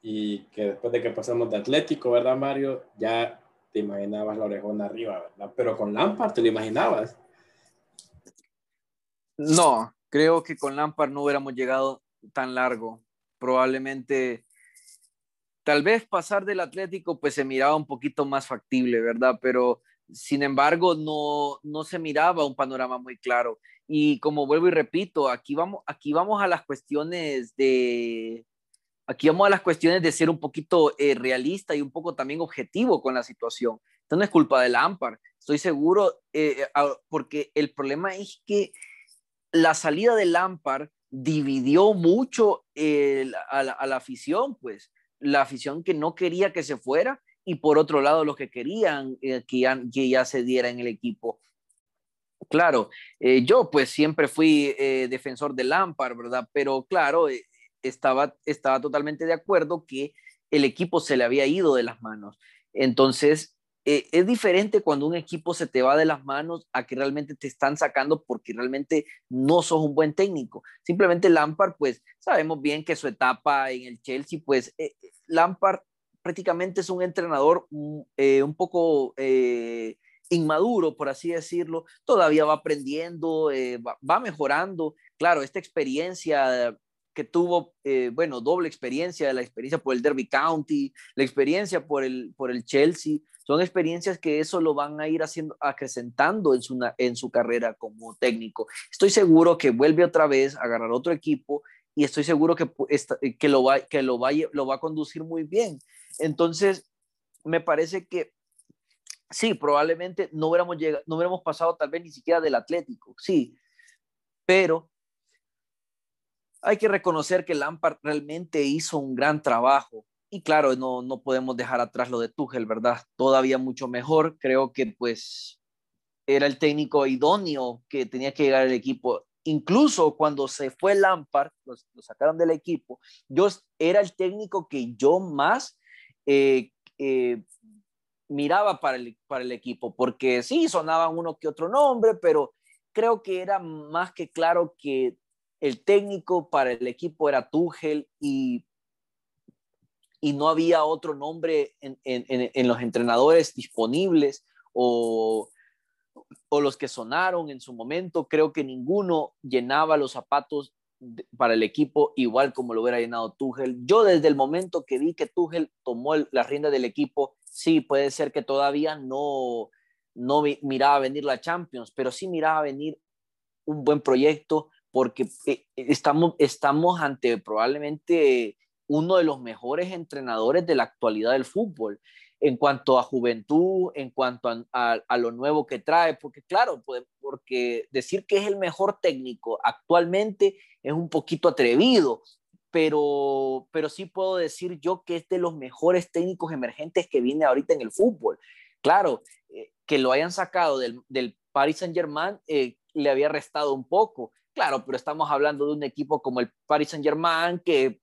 Y que después de que pasamos de Atlético, ¿verdad, Mario? Ya te imaginabas la orejona arriba, ¿verdad? Pero con Lampard te lo imaginabas. No, creo que con Lampard no hubiéramos llegado tan largo. Probablemente, tal vez pasar del Atlético, pues se miraba un poquito más factible, ¿verdad? Pero sin embargo, no, no se miraba un panorama muy claro. Y como vuelvo y repito, aquí vamos, aquí vamos a las cuestiones de, aquí vamos a las cuestiones de ser un poquito eh, realista y un poco también objetivo con la situación. Esto no es culpa del Ampar, estoy seguro, eh, porque el problema es que la salida del Ampar dividió mucho a, la, afición, pues la afición que no quería que se fuera y por otro lado los que querían eh, que, ya, se diera en el equipo. Claro, eh, yo pues siempre fui eh, defensor del Lampard, ¿verdad? Pero claro, estaba, estaba totalmente de acuerdo que el equipo se le había ido de las manos. Entonces, eh, es diferente cuando un equipo se te va de las manos a que realmente te están sacando porque realmente no sos un buen técnico. Simplemente Lampard, pues sabemos bien que su etapa en el Chelsea, pues eh, Lampard prácticamente es un entrenador mm, eh, un poco inmaduro, por así decirlo. Todavía va aprendiendo, va, va, mejorando. Claro, esta experiencia que tuvo, bueno, doble experiencia, la experiencia por el Derby County, la experiencia por el, por el Chelsea, son experiencias que eso lo van a ir haciendo, acrecentando en su, en su carrera como técnico. Estoy seguro que vuelve otra vez a agarrar otro equipo y estoy seguro que, que, lo, va, que lo, va, lo va a conducir muy bien. Entonces, me parece que sí, probablemente no hubiéramos, llegado, no hubiéramos pasado tal vez ni siquiera del Atlético, sí, pero hay que reconocer que Lampard realmente hizo un gran trabajo y claro, no, no podemos dejar atrás lo de Tuchel, ¿verdad? Todavía mucho mejor. Creo que pues era el técnico idóneo que tenía que llegar al equipo. Incluso cuando se fue Lampard, lo, sacaron del equipo, yo era el técnico que yo más eh, eh, miraba para el, para el equipo, porque sí, sonaban uno que otro nombre, pero creo que era más que claro que el técnico para el equipo era Tuchel y y no había otro nombre en, los entrenadores disponibles o, o, los que sonaron en su momento. Creo que ninguno llenaba los zapatos para el equipo igual como lo hubiera llenado Tuchel. Yo desde el momento que vi que Tuchel tomó la rienda del equipo, sí, puede ser que todavía no, no miraba venir la Champions, pero sí miraba venir un buen proyecto porque eh, estamos, estamos ante probablemente uno de los mejores entrenadores de la actualidad del fútbol en cuanto a juventud, en cuanto a, lo nuevo que trae, porque claro, porque decir que es el mejor técnico actualmente es un poquito atrevido, pero, pero sí puedo decir yo que es de los mejores técnicos emergentes que viene ahorita en el fútbol. Claro, eh, que lo hayan sacado del, del Paris Saint Germain eh, le había restado un poco, claro, pero estamos hablando de un equipo como el Paris Saint Germain que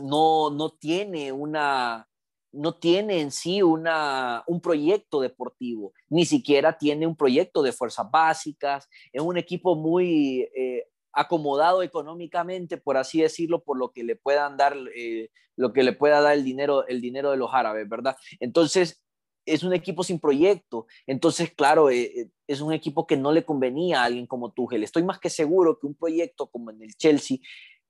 no, no tiene una, no tiene en sí una, un proyecto deportivo, ni siquiera tiene un proyecto de fuerzas básicas, es un equipo muy eh, acomodado económicamente, por así decirlo, por lo que le puedan dar, eh, lo que le pueda dar el dinero, el dinero de los árabes, ¿verdad? Entonces, es un equipo sin proyecto. Entonces, claro, eh, es un equipo que no le convenía a alguien como Tuchel. Estoy más que seguro que un proyecto como en el Chelsea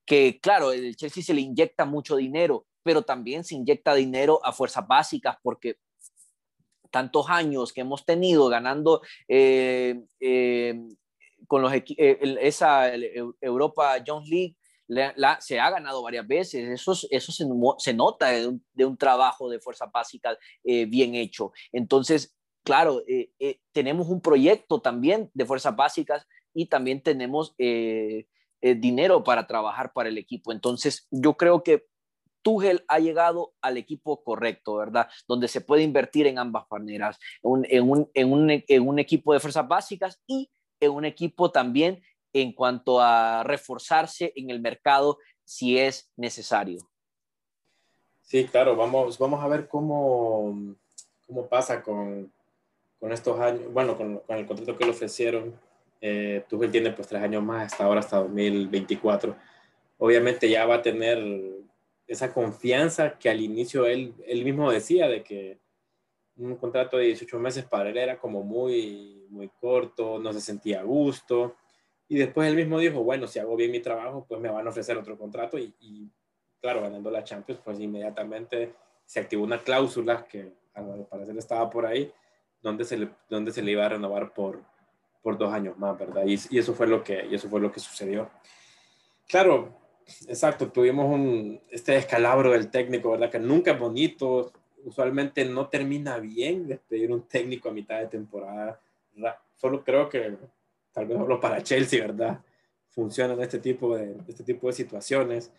que claro, el Chelsea se le inyecta mucho dinero, pero también se inyecta dinero a fuerzas básicas porque tantos años que hemos tenido ganando eh, eh, con los, eh, esa Europa Jones League, se ha ganado varias veces. Eso, eso se, se nota de un, de un, trabajo de fuerza básica bien hecho. Entonces, claro, tenemos un proyecto también de fuerzas básicas y también tenemos eh, dinero para trabajar para el equipo. Entonces, yo creo que Tuchel ha llegado al equipo correcto, ¿verdad? Donde se puede invertir en ambas maneras, en un, en un equipo de fuerzas básicas y en un equipo también en cuanto a reforzarse en el mercado si es necesario. Sí, claro, vamos, vamos a ver cómo, cómo pasa con, con estos años, bueno, con, con, el contrato que le ofrecieron. Eh, Tuchel tiene pues tres años más, hasta ahora, hasta 2024. Obviamente ya va a tener esa confianza que al inicio él, él mismo decía de que un contrato de 18 meses para él era como muy, muy corto, no se sentía a gusto. Y después él mismo dijo, bueno, si hago bien mi trabajo, pues me van a ofrecer otro contrato y, claro, ganando la Champions, pues inmediatamente se activó una cláusula que al parecer estaba por ahí, donde se donde se le iba a renovar por, por dos años más, ¿verdad? Y, y, eso fue lo que, y eso fue lo que sucedió. Claro, exacto, tuvimos un, este descalabro del técnico, ¿verdad? Que nunca es bonito, usualmente no termina bien despedir un técnico a mitad de temporada. Solo creo que, tal vez hablo para Chelsea, ¿verdad? Funcionan este tipo de, este tipo de situaciones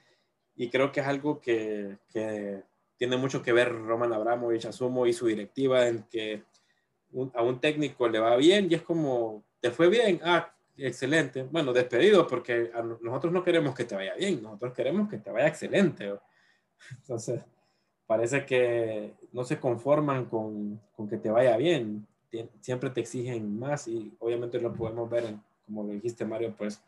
y creo que es algo que, que tiene mucho que ver Roman Abramovich, asumo, y su directiva en que a un técnico le va bien y es como, ¿te fue bien? Ah, excelente. Bueno, despedido porque nosotros no queremos que te vaya bien, nosotros queremos que te vaya excelente. *laughs* Entonces, parece que no se conforman con, con que te vaya bien, siempre te exigen más y obviamente lo podemos ver, en, como lo dijiste Mario, pues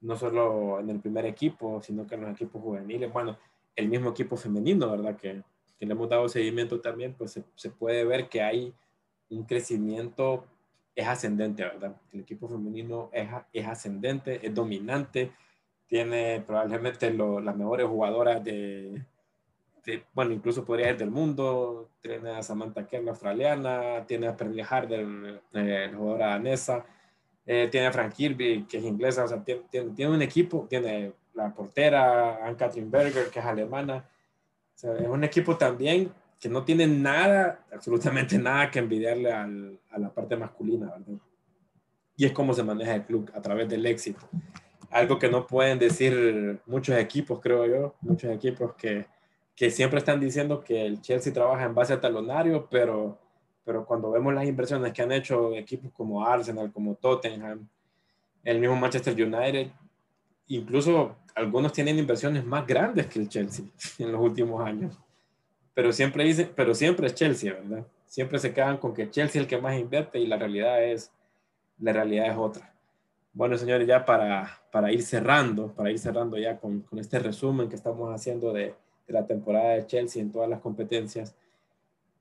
no solo en el primer equipo, sino que en los equipos juveniles, bueno, el mismo equipo femenino, ¿verdad? Que, que le hemos dado seguimiento también, pues se, se, puede ver que hay un crecimiento, es ascendente, ¿verdad? El equipo femenino es, es ascendente, es dominante, tiene probablemente lo, las mejores jugadoras de, de, bueno, incluso podría ser del mundo, tiene a Samantha Kerr, australiana, tiene a Perry Harder, eh, jugadora danesa, eh, tiene a Frank Kirby, que es inglesa, o sea, tiene, tiene, un equipo, tiene la portera, Ann-Katrin Berger, que es alemana. O sea, es un equipo también que no tiene nada, absolutamente *laughs* nada que envidiarle al, a la parte masculina, ¿verdad? Y es como se maneja el club a través del éxito. Algo que no pueden decir muchos equipos, creo yo, muchos equipos que, que siempre están diciendo que el Chelsea trabaja en base a talonario, pero pero cuando vemos las inversiones que han hecho equipos como Arsenal, como Tottenham, el mismo Manchester United, incluso algunos tienen inversiones más grandes que el Chelsea *laughs* en los últimos años. Pero siempre dicen, pero siempre es Chelsea, ¿verdad? Siempre se quedan con que Chelsea es el que más invierte y la realidad es, la realidad es otra. Bueno, señores, ya para, para ir cerrando, para ir cerrando ya con, con este resumen que estamos haciendo de, de la temporada de Chelsea en todas las competencias,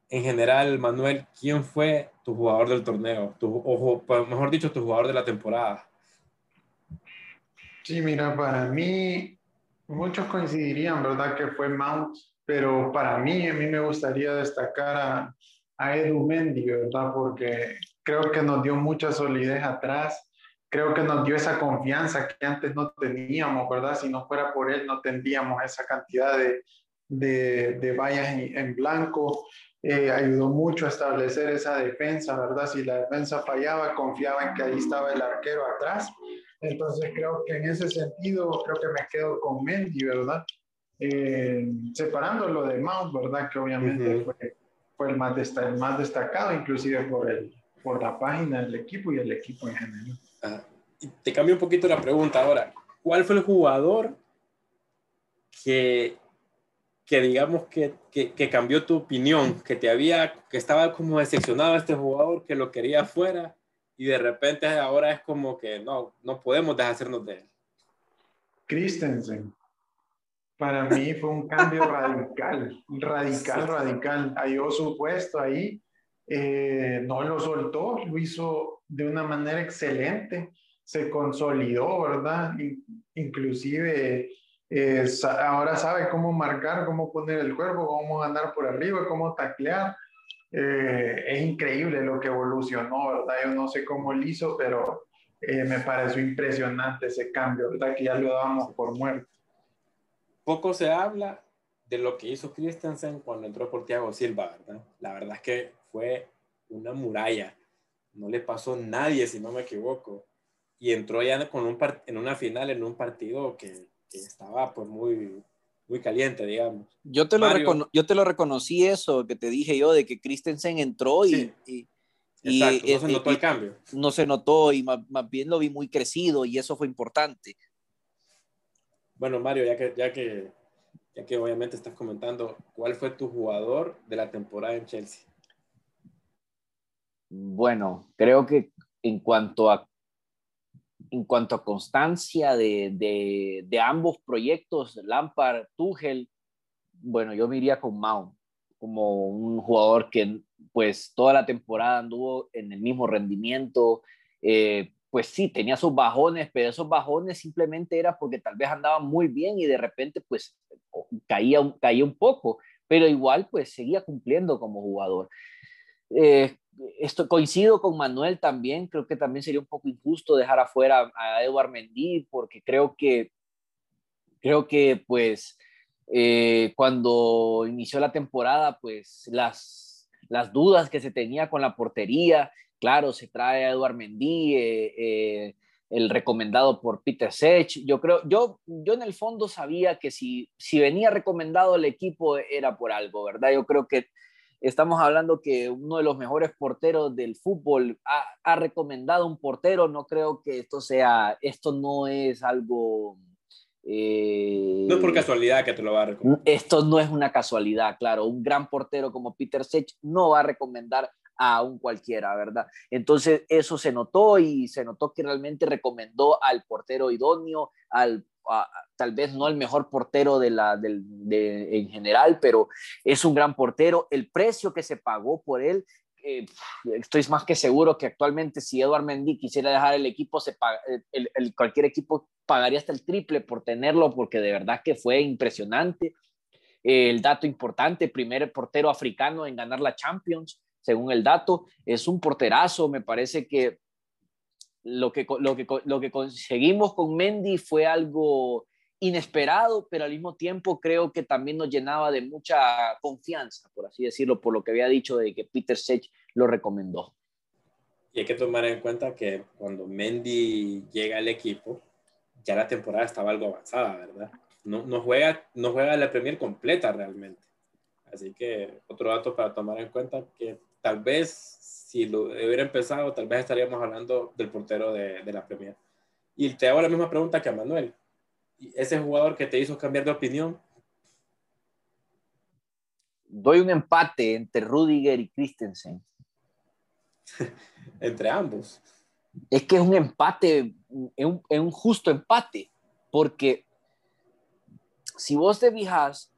en general, Manuel, ¿quién fue tu jugador del torneo? Tu, o pues, mejor dicho, tu jugador de la temporada. Sí, mira, para mí, muchos coincidirían, ¿verdad? Que fue Mount, pero para mí, a mí me gustaría destacar a, a Edu Mendy, ¿verdad? Porque creo que nos dio mucha solidez atrás, creo que nos dio esa confianza que antes no teníamos, ¿verdad? Si no fuera por él, no tendríamos esa cantidad de, de, de vallas en, en blanco. Eh, ayudó mucho a establecer esa defensa, ¿verdad? Si la defensa fallaba, confiaba en que ahí estaba el arquero atrás. Entonces creo que en ese sentido, creo que me quedo con Mendy, ¿verdad? Eh, separándolo de Mount, ¿verdad? Que obviamente fue, fue, el, más destacado, inclusive por, el, por la página del equipo y el equipo en general. Ah, te cambio un poquito la pregunta ahora. ¿Cuál fue el jugador que que digamos que, que, que, cambió tu opinión, que te había, que estaba como decepcionado este jugador, que lo quería afuera y de repente ahora es como que no, no podemos deshacernos de él? Christensen. Para mí fue un cambio radical, radical, radical. Halló su puesto ahí, eh, no lo soltó, lo hizo de una manera excelente, se consolidó, ¿verdad? Inclusive eh, ahora sabe cómo marcar, cómo poner el cuerpo, cómo andar por arriba, cómo taclear. Eh, es increíble lo que evolucionó, ¿verdad? Yo no sé cómo lo hizo, pero eh, me pareció impresionante ese cambio, ¿verdad? Que ya lo dábamos por muerto. Poco se habla de lo que hizo Christensen cuando entró por Thiago Silva, ¿verdad? La verdad es que fue una muralla. No le pasó nadie, si no me equivoco. Y entró ya con un en una final, en un partido que, estaba pues muy, muy caliente, digamos. Yo te, lo yo te lo reconocí eso que te dije yo, de que Christensen entró y, y, Exacto, no se notó el cambio. No se notó y más, bien lo vi muy crecido y eso fue importante. Bueno, Mario, ya que, ya que, ya que obviamente estás comentando, ¿cuál fue tu jugador de la temporada en Chelsea? Bueno, creo que en cuanto a en cuanto a constancia de, de, ambos proyectos, Lampard, Tuchel, bueno, yo me iría con Mount como un jugador que pues toda la temporada anduvo en el mismo rendimiento, eh, pues sí, tenía sus bajones, pero esos bajones simplemente era porque tal vez andaba muy bien y de repente pues caía, caía un poco, pero igual pues seguía cumpliendo como jugador. Eh, esto coincido con Manuel también, creo que también sería un poco injusto dejar afuera a Eduard Mendy porque creo que creo que pues eh, cuando inició la temporada pues las las dudas que se tenía con la portería, claro, se trae a Eduard Mendy eh, eh, el recomendado por Peter Sech. Yo creo, yo, yo en el fondo sabía que si, si venía recomendado el equipo era por algo, ¿verdad? Yo creo que Estamos hablando que uno de los mejores porteros del fútbol ha, recomendado un portero. No creo que esto sea, esto no es algo... Eh, no es por casualidad que te lo va a recomendar. Esto no es una casualidad, claro. Un gran portero como Peter Sech no va a recomendar a un cualquiera, ¿verdad? Entonces eso se notó y se notó que realmente recomendó al portero idóneo, al tal vez no el mejor portero de la, de, en general, pero es un gran portero. El precio que se pagó por él, eh, estoy más que seguro que actualmente si Eduard Mendy quisiera dejar el equipo, se el, cualquier equipo pagaría hasta el triple por tenerlo, porque de verdad que fue impresionante. el dato importante, primer portero africano en ganar la Champions, según el dato, es un porterazo, me parece que lo que, lo que, lo que conseguimos con Mendy fue algo inesperado, pero al mismo tiempo creo que también nos llenaba de mucha confianza, por así decirlo, por lo que había dicho de que Peter Sech lo recomendó. Y hay que tomar en cuenta que cuando Mendy llega al equipo, ya la temporada estaba algo avanzada, ¿verdad? No, no, juega, no juega la Premier completa realmente. Así que otro dato para tomar en cuenta que tal vez si lo hubiera empezado, tal vez estaríamos hablando del portero de, de la Premier. Y te hago la misma pregunta que a Manuel. ¿Ese jugador que te hizo cambiar de opinión? Doy un empate entre Rudiger y Christensen. *laughs* entre ambos. Es que es un empate, es un, es un justo empate, porque si vos te fijas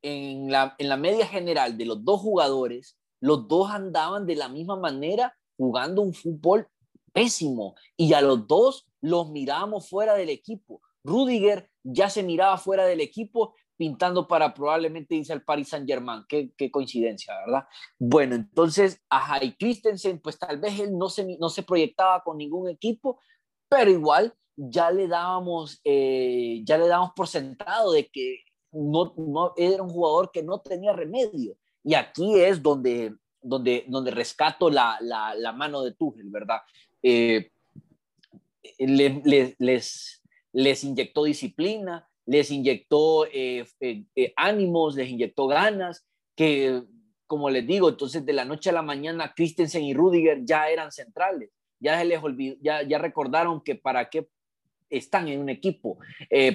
en la, en la media general de los dos jugadores, los dos andaban de la misma manera jugando un fútbol pésimo y a los dos los mirábamos fuera del equipo. Rudiger ya se miraba fuera del equipo pintando para probablemente irse al Paris Saint Germain. Qué, coincidencia, ¿verdad? Bueno, entonces a Harry Christensen, pues tal vez él no se, no se proyectaba con ningún equipo, pero igual ya le dábamos, eh, ya le dábamos por sentado de que no era un jugador que no tenía remedio. Y aquí es donde, donde, donde rescato la, la, mano de Tuchel, ¿verdad? Eh, les, les inyectó disciplina, les inyectó eh, eh, ánimos, les inyectó ganas, que como les digo, entonces de la noche a la mañana Christensen y Rudiger ya eran centrales, ya se les olvidó, ya, ya recordaron que para qué están en un equipo,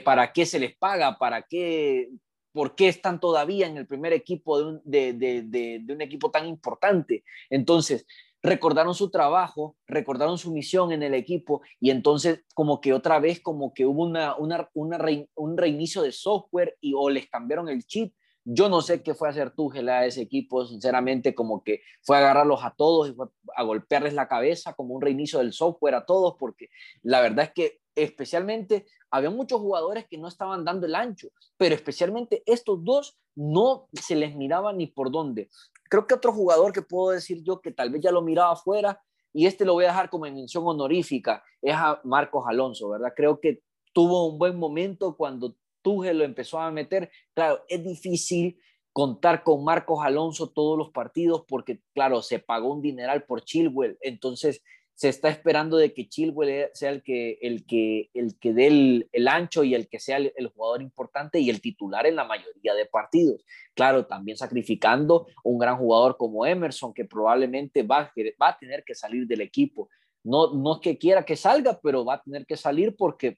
para qué se les paga, para qué, por qué están todavía en el primer equipo de un, de, un equipo tan importante. Entonces, recordaron su trabajo, recordaron su misión en el equipo y entonces como que otra vez como que hubo una, una, un reinicio de software y o les cambiaron el chip. Yo no sé qué fue hacer Tuchel a ese equipo, sinceramente, como que fue a agarrarlos a todos y fue a golpearles la cabeza como un reinicio del software a todos, porque la verdad es que especialmente había muchos jugadores que no estaban dando el ancho, pero especialmente estos dos no se les miraba ni por dónde. Creo que otro jugador que puedo decir yo que tal vez ya lo miraba afuera, y este lo voy a dejar como mención honorífica, es a Marcos Alonso, ¿verdad? Creo que tuvo un buen momento cuando Tuchel lo empezó a meter. Claro, es difícil contar con Marcos Alonso todos los partidos porque, claro, se pagó un dineral por Chilwell, entonces se está esperando de que Chilwell sea el que, el que, el que dé el, ancho y el que sea el, jugador importante y el titular en la mayoría de partidos. Claro, también sacrificando un gran jugador como Emerson, que probablemente va, va a tener que salir del equipo. No, no es que quiera que salga, pero va a tener que salir porque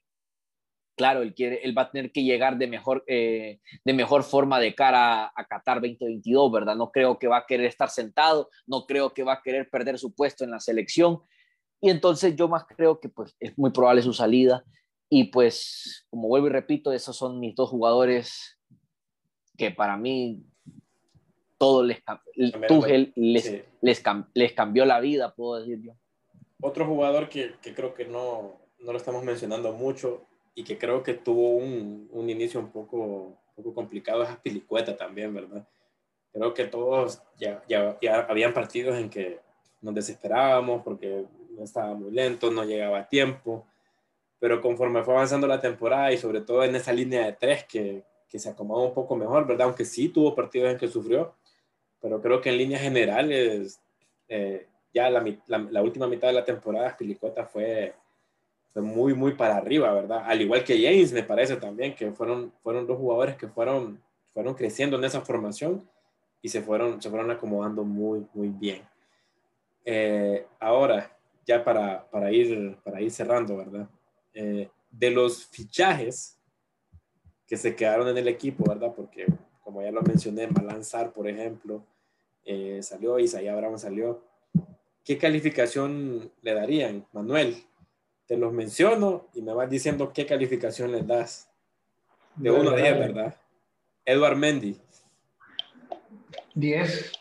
claro, él, quiere, él va a tener que llegar de mejor, eh, de mejor forma de cara a, Qatar 2022, ¿verdad? No creo que va a querer estar sentado, no creo que va a querer perder su puesto en la selección. Y entonces yo más creo que pues es muy probable su salida. Y pues, como vuelvo y repito, esos son mis dos jugadores que para mí todo les, Tuchel les, les, les, cambió la vida, puedo decir yo. Otro jugador que, que creo que no, no, lo estamos mencionando mucho y que creo que tuvo un, un inicio un poco, un poco complicado es Pilicueta también, ¿verdad? Creo que todos ya, ya, ya habían partidos en que nos desesperábamos porque estaba muy lento, no llegaba a tiempo, pero conforme fue avanzando la temporada y sobre todo en esa línea de tres que, que se acomodó un poco mejor, ¿verdad? Aunque sí tuvo partidos en que sufrió, pero creo que en líneas generales, eh, ya la, la, última mitad de la temporada, Pilicota fue muy, muy para arriba, ¿verdad? Al igual que James, me parece también, que fueron, fueron dos jugadores que fueron, fueron creciendo en esa formación y se fueron, se fueron acomodando muy, muy bien. Eh, ahora, ya para, para, ir, para ir cerrando, ¿verdad? Eh, de los fichajes que se quedaron en el equipo, ¿verdad? Porque, como ya lo mencioné, Malanzar, por ejemplo, eh, salió, Isaías Abraham salió. ¿Qué calificación le darían, Manuel? Te los menciono y me vas diciendo qué calificación les das. De 1 a 10, ¿verdad? Eduard Mendy. 10.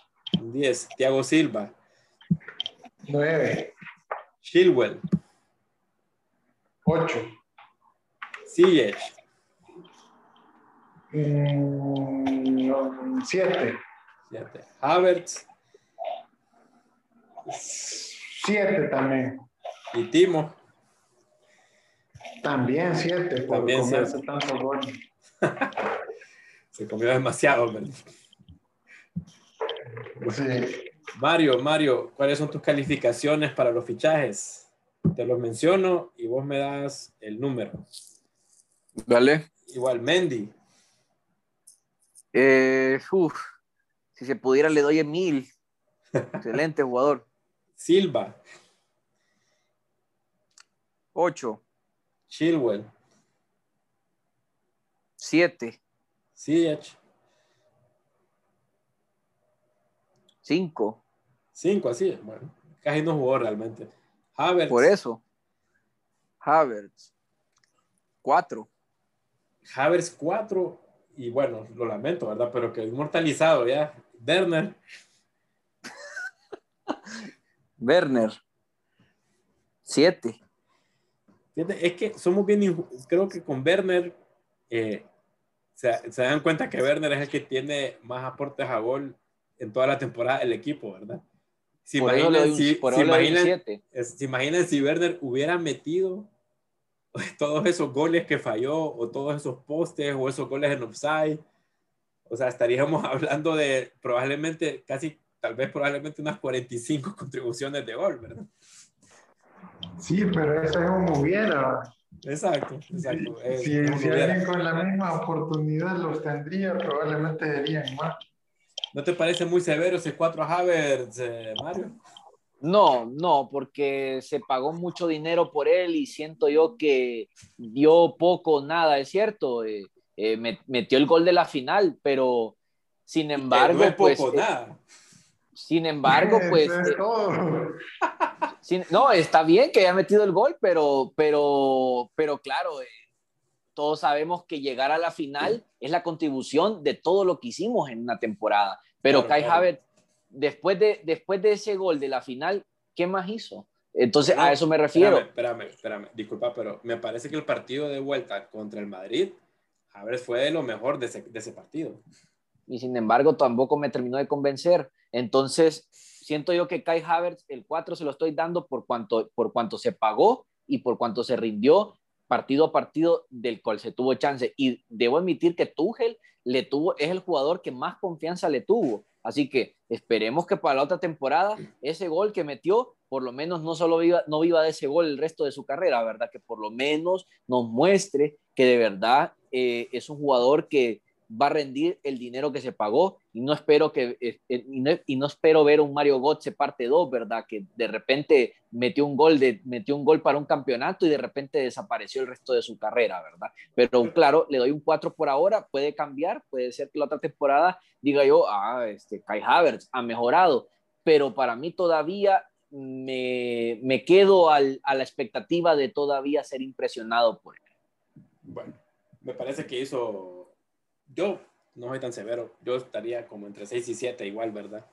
10. Tiago Silva. 9. Chilwell. 8. Sigue. 7. 7. Havertz. 7 también. ¿Y Timo? También 7. También comerse tanto gol. *laughs* Se comió demasiado. Sí. Mario, Mario, ¿cuáles son tus calificaciones para los fichajes? Te los menciono y vos me das el número. Vale. Igual, Mendy. Eh, si se pudiera le doy mil. *laughs* Excelente jugador. Silva. Ocho. Chilwell. Siete. Cinco. Cinco, así. Bueno, casi no jugó realmente. Havertz. Por eso. Havertz. Cuatro. Havertz cuatro. Y bueno, lo lamento, ¿verdad? Pero que inmortalizado ya. Werner. *laughs* Werner. Siete. Es que somos bien, creo que con Werner eh, se, se, dan cuenta que Werner es el que tiene más aportes a gol en toda la temporada el equipo, ¿verdad? Si imaginan, si, si, imaginan, si Werner hubiera metido *laughs* todos esos goles que falló o todos esos postes o esos goles en offside, o sea, estaríamos *laughs* hablando de probablemente casi, tal vez probablemente unas 45 *laughs* contribuciones de gol, ¿verdad? Sí, pero eso es un hubiera. Exacto, exacto. Si, alguien con la misma oportunidad los tendría, probablemente serían más. ¿No te parece muy severo ese 4 a Havertz, eh, Mario? No, no, porque se pagó mucho dinero por él y siento yo que dio poco, nada, es cierto. Eh, eh, metió el gol de la final, pero sin embargo, no pues. Poco, nada. Sin embargo, *laughs* pues. No, está bien que haya metido el gol, pero, pero, pero claro, todos sabemos que llegar a la final es la contribución de todo lo que hicimos en una temporada. Pero Kai Havertz, después de, después de ese gol de la final, ¿qué más hizo? Entonces, a eso me refiero. Espérame, espérame, disculpa, pero me parece que el partido de vuelta contra el Madrid, Havertz fue de lo mejor de ese, de ese partido. Y sin embargo, tampoco me terminó de convencer. Entonces, siento yo que Kai Havertz, el 4 se lo estoy dando por cuanto, por cuanto se pagó y por cuanto se rindió partido a partido del cual se tuvo chance. Y debo admitir que Tuchel le tuvo, es el jugador que más confianza le tuvo. Así que esperemos que para la otra temporada ese gol que metió por lo menos no solo viva, no viva de ese gol el resto de su carrera, ¿verdad? Que por lo menos nos muestre que de verdad eh, es un jugador que va a rendir el dinero que se pagó y no espero que eh, eh, y, no, espero ver un Mario Götze parte 2, ¿verdad? Que de repente metió un gol de metió un gol para un campeonato y de repente desapareció el resto de su carrera, ¿verdad? Pero claro, le doy un 4 por ahora, puede cambiar, puede ser que la otra temporada diga yo, ah, este Kai Havertz ha mejorado, pero para mí todavía me, me quedo al, a la expectativa de todavía ser impresionado por él. Bueno, me parece que hizo yo no soy tan severo, yo estaría como entre 6 y 7 igual, ¿verdad?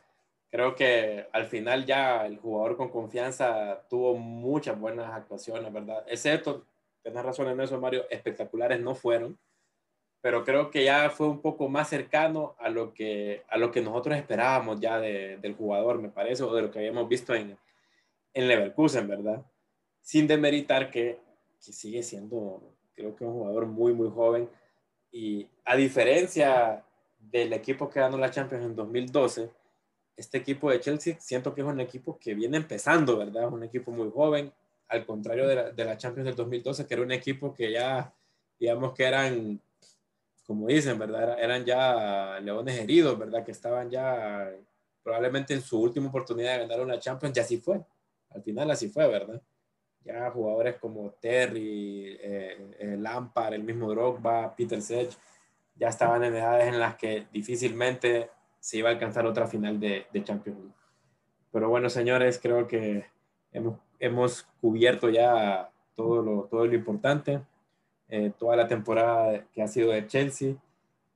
Creo que al final ya el jugador con confianza tuvo muchas buenas actuaciones, ¿verdad? Excepto, tenés razón en eso, Mario, espectaculares no fueron, pero creo que ya fue un poco más cercano a lo que, a lo que nosotros esperábamos ya del jugador, me parece, o de lo que habíamos visto en, en Leverkusen, ¿verdad? Sin demeritar que, que sigue siendo, creo que un jugador muy, muy joven y a diferencia del equipo que ganó la Champions en 2012, este equipo de Chelsea siento que es un equipo que viene empezando, ¿verdad? Un equipo muy joven, al contrario de la, de la Champions del 2012, que era un equipo que ya, digamos que eran, como dicen, ¿verdad? Eran ya leones heridos, ¿verdad? Que estaban ya probablemente en su última oportunidad de ganar una Champions, ya así fue. Al final así fue, ¿verdad? Ya jugadores como Terry, eh, eh, Lampard, el mismo Drogba, Peter Sech, ya estaban en edades en las que difícilmente se iba a alcanzar otra final de, de Champions League. Pero bueno, señores, creo que hemos, hemos cubierto ya todo lo, todo lo importante, eh, toda la temporada que ha sido de Chelsea.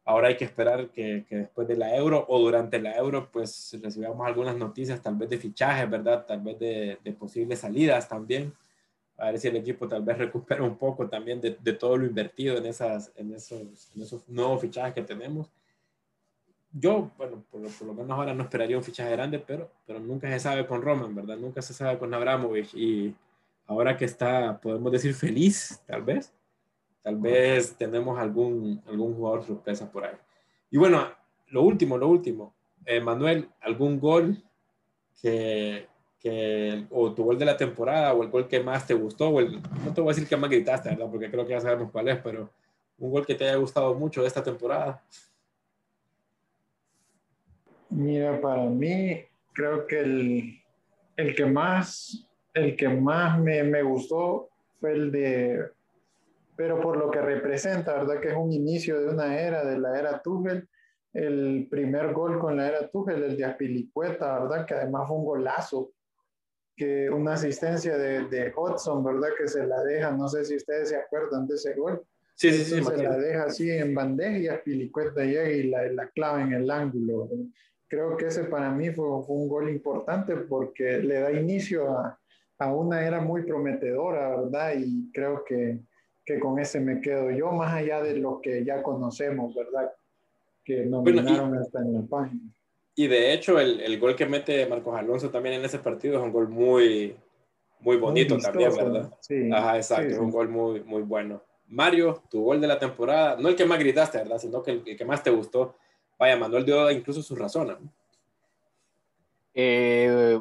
Ahora hay que esperar que, que, después de la Euro o durante la Euro, pues recibamos algunas noticias, tal vez de fichajes, ¿verdad? Tal vez de, de posibles salidas también a ver si el equipo tal vez *laughs* recupera un poco también de, de todo lo invertido en, esas, en, esos, en esos nuevos fichajes que tenemos. Yo, bueno, por, por, lo menos ahora no esperaría un fichaje grande, pero, pero nunca se sabe con Roman, ¿verdad? Nunca se sabe con Abramovich y ahora que está, podemos decir feliz, tal vez, tal vez tenemos algún, algún jugador sorpresa por ahí. Y bueno, lo último, lo último, eh, Manuel, ¿algún gol que, que, o tu gol de la temporada, o el gol que más te gustó, o el, no te voy a decir que más gritaste, ¿verdad? Porque creo que ya sabemos cuál es, pero un gol que te haya gustado mucho de esta temporada. Mira, para mí, creo que el, el que más, el que más me, me gustó fue el de, pero por lo que representa, ¿verdad? Que es un inicio de una era, de la era Tuchel, el primer gol con la era Tuchel, el de Apilicueta, ¿verdad? Que además fue un golazo que una asistencia de, de, Hudson, ¿verdad? Que se la deja, no sé si ustedes se acuerdan de ese gol. Sí, sí, sí. Se la deja así en bandeja y Aspilicueta llega y la, la clava en el ángulo. Creo que ese para mí fue, fue un gol importante porque le da inicio a, a, una era muy prometedora, ¿verdad? Y creo que, que con ese me quedo yo, más allá de lo que ya conocemos, ¿verdad? Que nominaron bueno, y, hasta en la página. Y de hecho, el, el, gol que mete Marcos Alonso también en ese partido es un gol muy, muy bonito muy también, ¿verdad? Sí, Ajá, exacto, sí, es un gol muy, muy bueno. Mario, tu gol de la temporada, no el que más gritaste, ¿verdad? Sino que el, el que más te gustó. Vaya, Manuel dio incluso su razón. ¿no? Eh,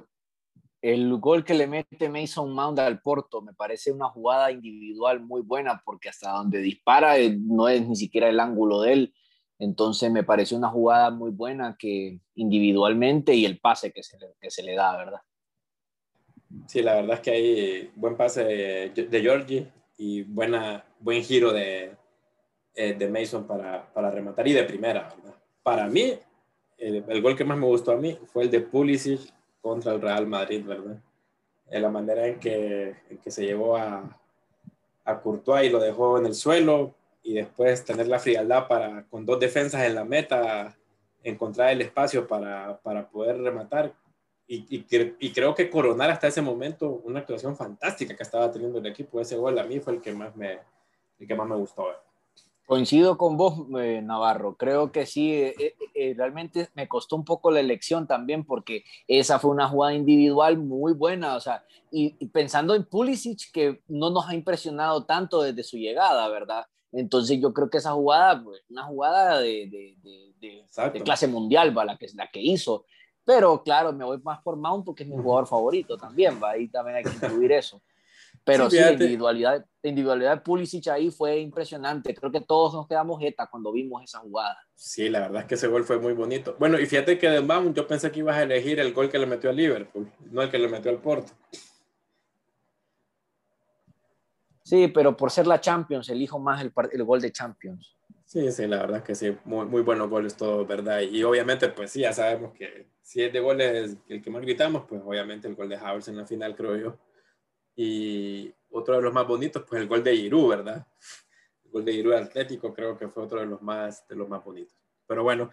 el gol que le mete Mason Mount al Porto me parece una jugada individual muy buena porque hasta donde dispara eh, no es ni siquiera el ángulo de él entonces me pareció una jugada muy buena que individualmente y el pase que se le, da, ¿verdad? Sí, la verdad es que hay buen pase de, Georgie y buena, buen giro de, eh, de Mason para, para, rematar y de primera, ¿verdad? Para mí, el, el, gol que más me gustó a mí fue el de Pulisic contra el Real Madrid, ¿verdad? En la manera en que, en que se llevó a, a Courtois y lo dejó en el suelo, y después tener la frialdad para, con dos defensas en la meta, encontrar el espacio para, para poder rematar. Y, y, y, creo que coronar hasta ese momento una actuación fantástica que estaba teniendo el equipo. Ese gol a mí fue el que más me, el que más me gustó. Coincido con vos, eh, Navarro. Creo que sí, eh, eh, realmente me costó un poco la elección también porque esa fue una jugada individual muy buena. O sea, y, y pensando en Pulisic, que no nos ha impresionado tanto desde su llegada, ¿verdad? Entonces yo creo que esa jugada, pues, una jugada de, de, de, de clase mundial, ¿va? La, que, la que hizo. Pero claro, me voy más por Mount porque es mi jugador favorito también, va, ahí también hay que *laughs* incluir eso. Pero sí, la, individualidad, la individualidad de Pulisic ahí fue impresionante. Creo que todos nos quedamos jeta cuando vimos esa jugada. Sí, la verdad es que ese gol fue muy bonito. Bueno, y fíjate que de Mount yo pensé que ibas a elegir el gol que le metió a Liverpool, no el que le metió al Porto. Sí, pero por ser la Champions, elijo más el, gol de Champions. Sí, sí, la verdad que sí, muy, buenos goles todos, ¿verdad? Y obviamente, pues sí, ya sabemos que si es de goles el que más gritamos, pues obviamente el gol de Havertz en la final, creo yo. Y otro de los más bonitos, pues el gol de Giroud, ¿verdad? El gol de Giroud Atlético creo que fue otro de los más, de los más bonitos. Pero bueno,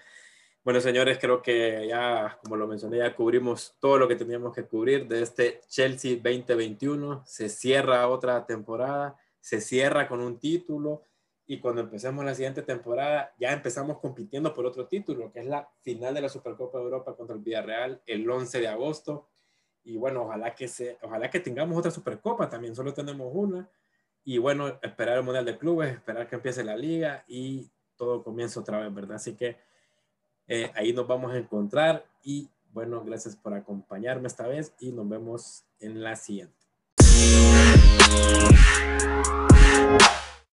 bueno, señores, creo que ya, como lo mencioné, ya cubrimos todo lo que teníamos que cubrir de este Chelsea 2021. Se cierra otra temporada, se cierra con un título y cuando empecemos la siguiente temporada ya empezamos compitiendo por otro título, que es la final de la Supercopa de Europa contra el Villarreal el 11 de agosto. Y bueno, ojalá que, se, ojalá que tengamos otra Supercopa también, solo tenemos una. Y bueno, esperar el Mundial de Clubes, esperar que empiece la liga y todo comienza otra vez, ¿verdad? Así que eh, ahí nos vamos a encontrar y bueno, gracias por acompañarme esta vez y nos vemos en la siguiente.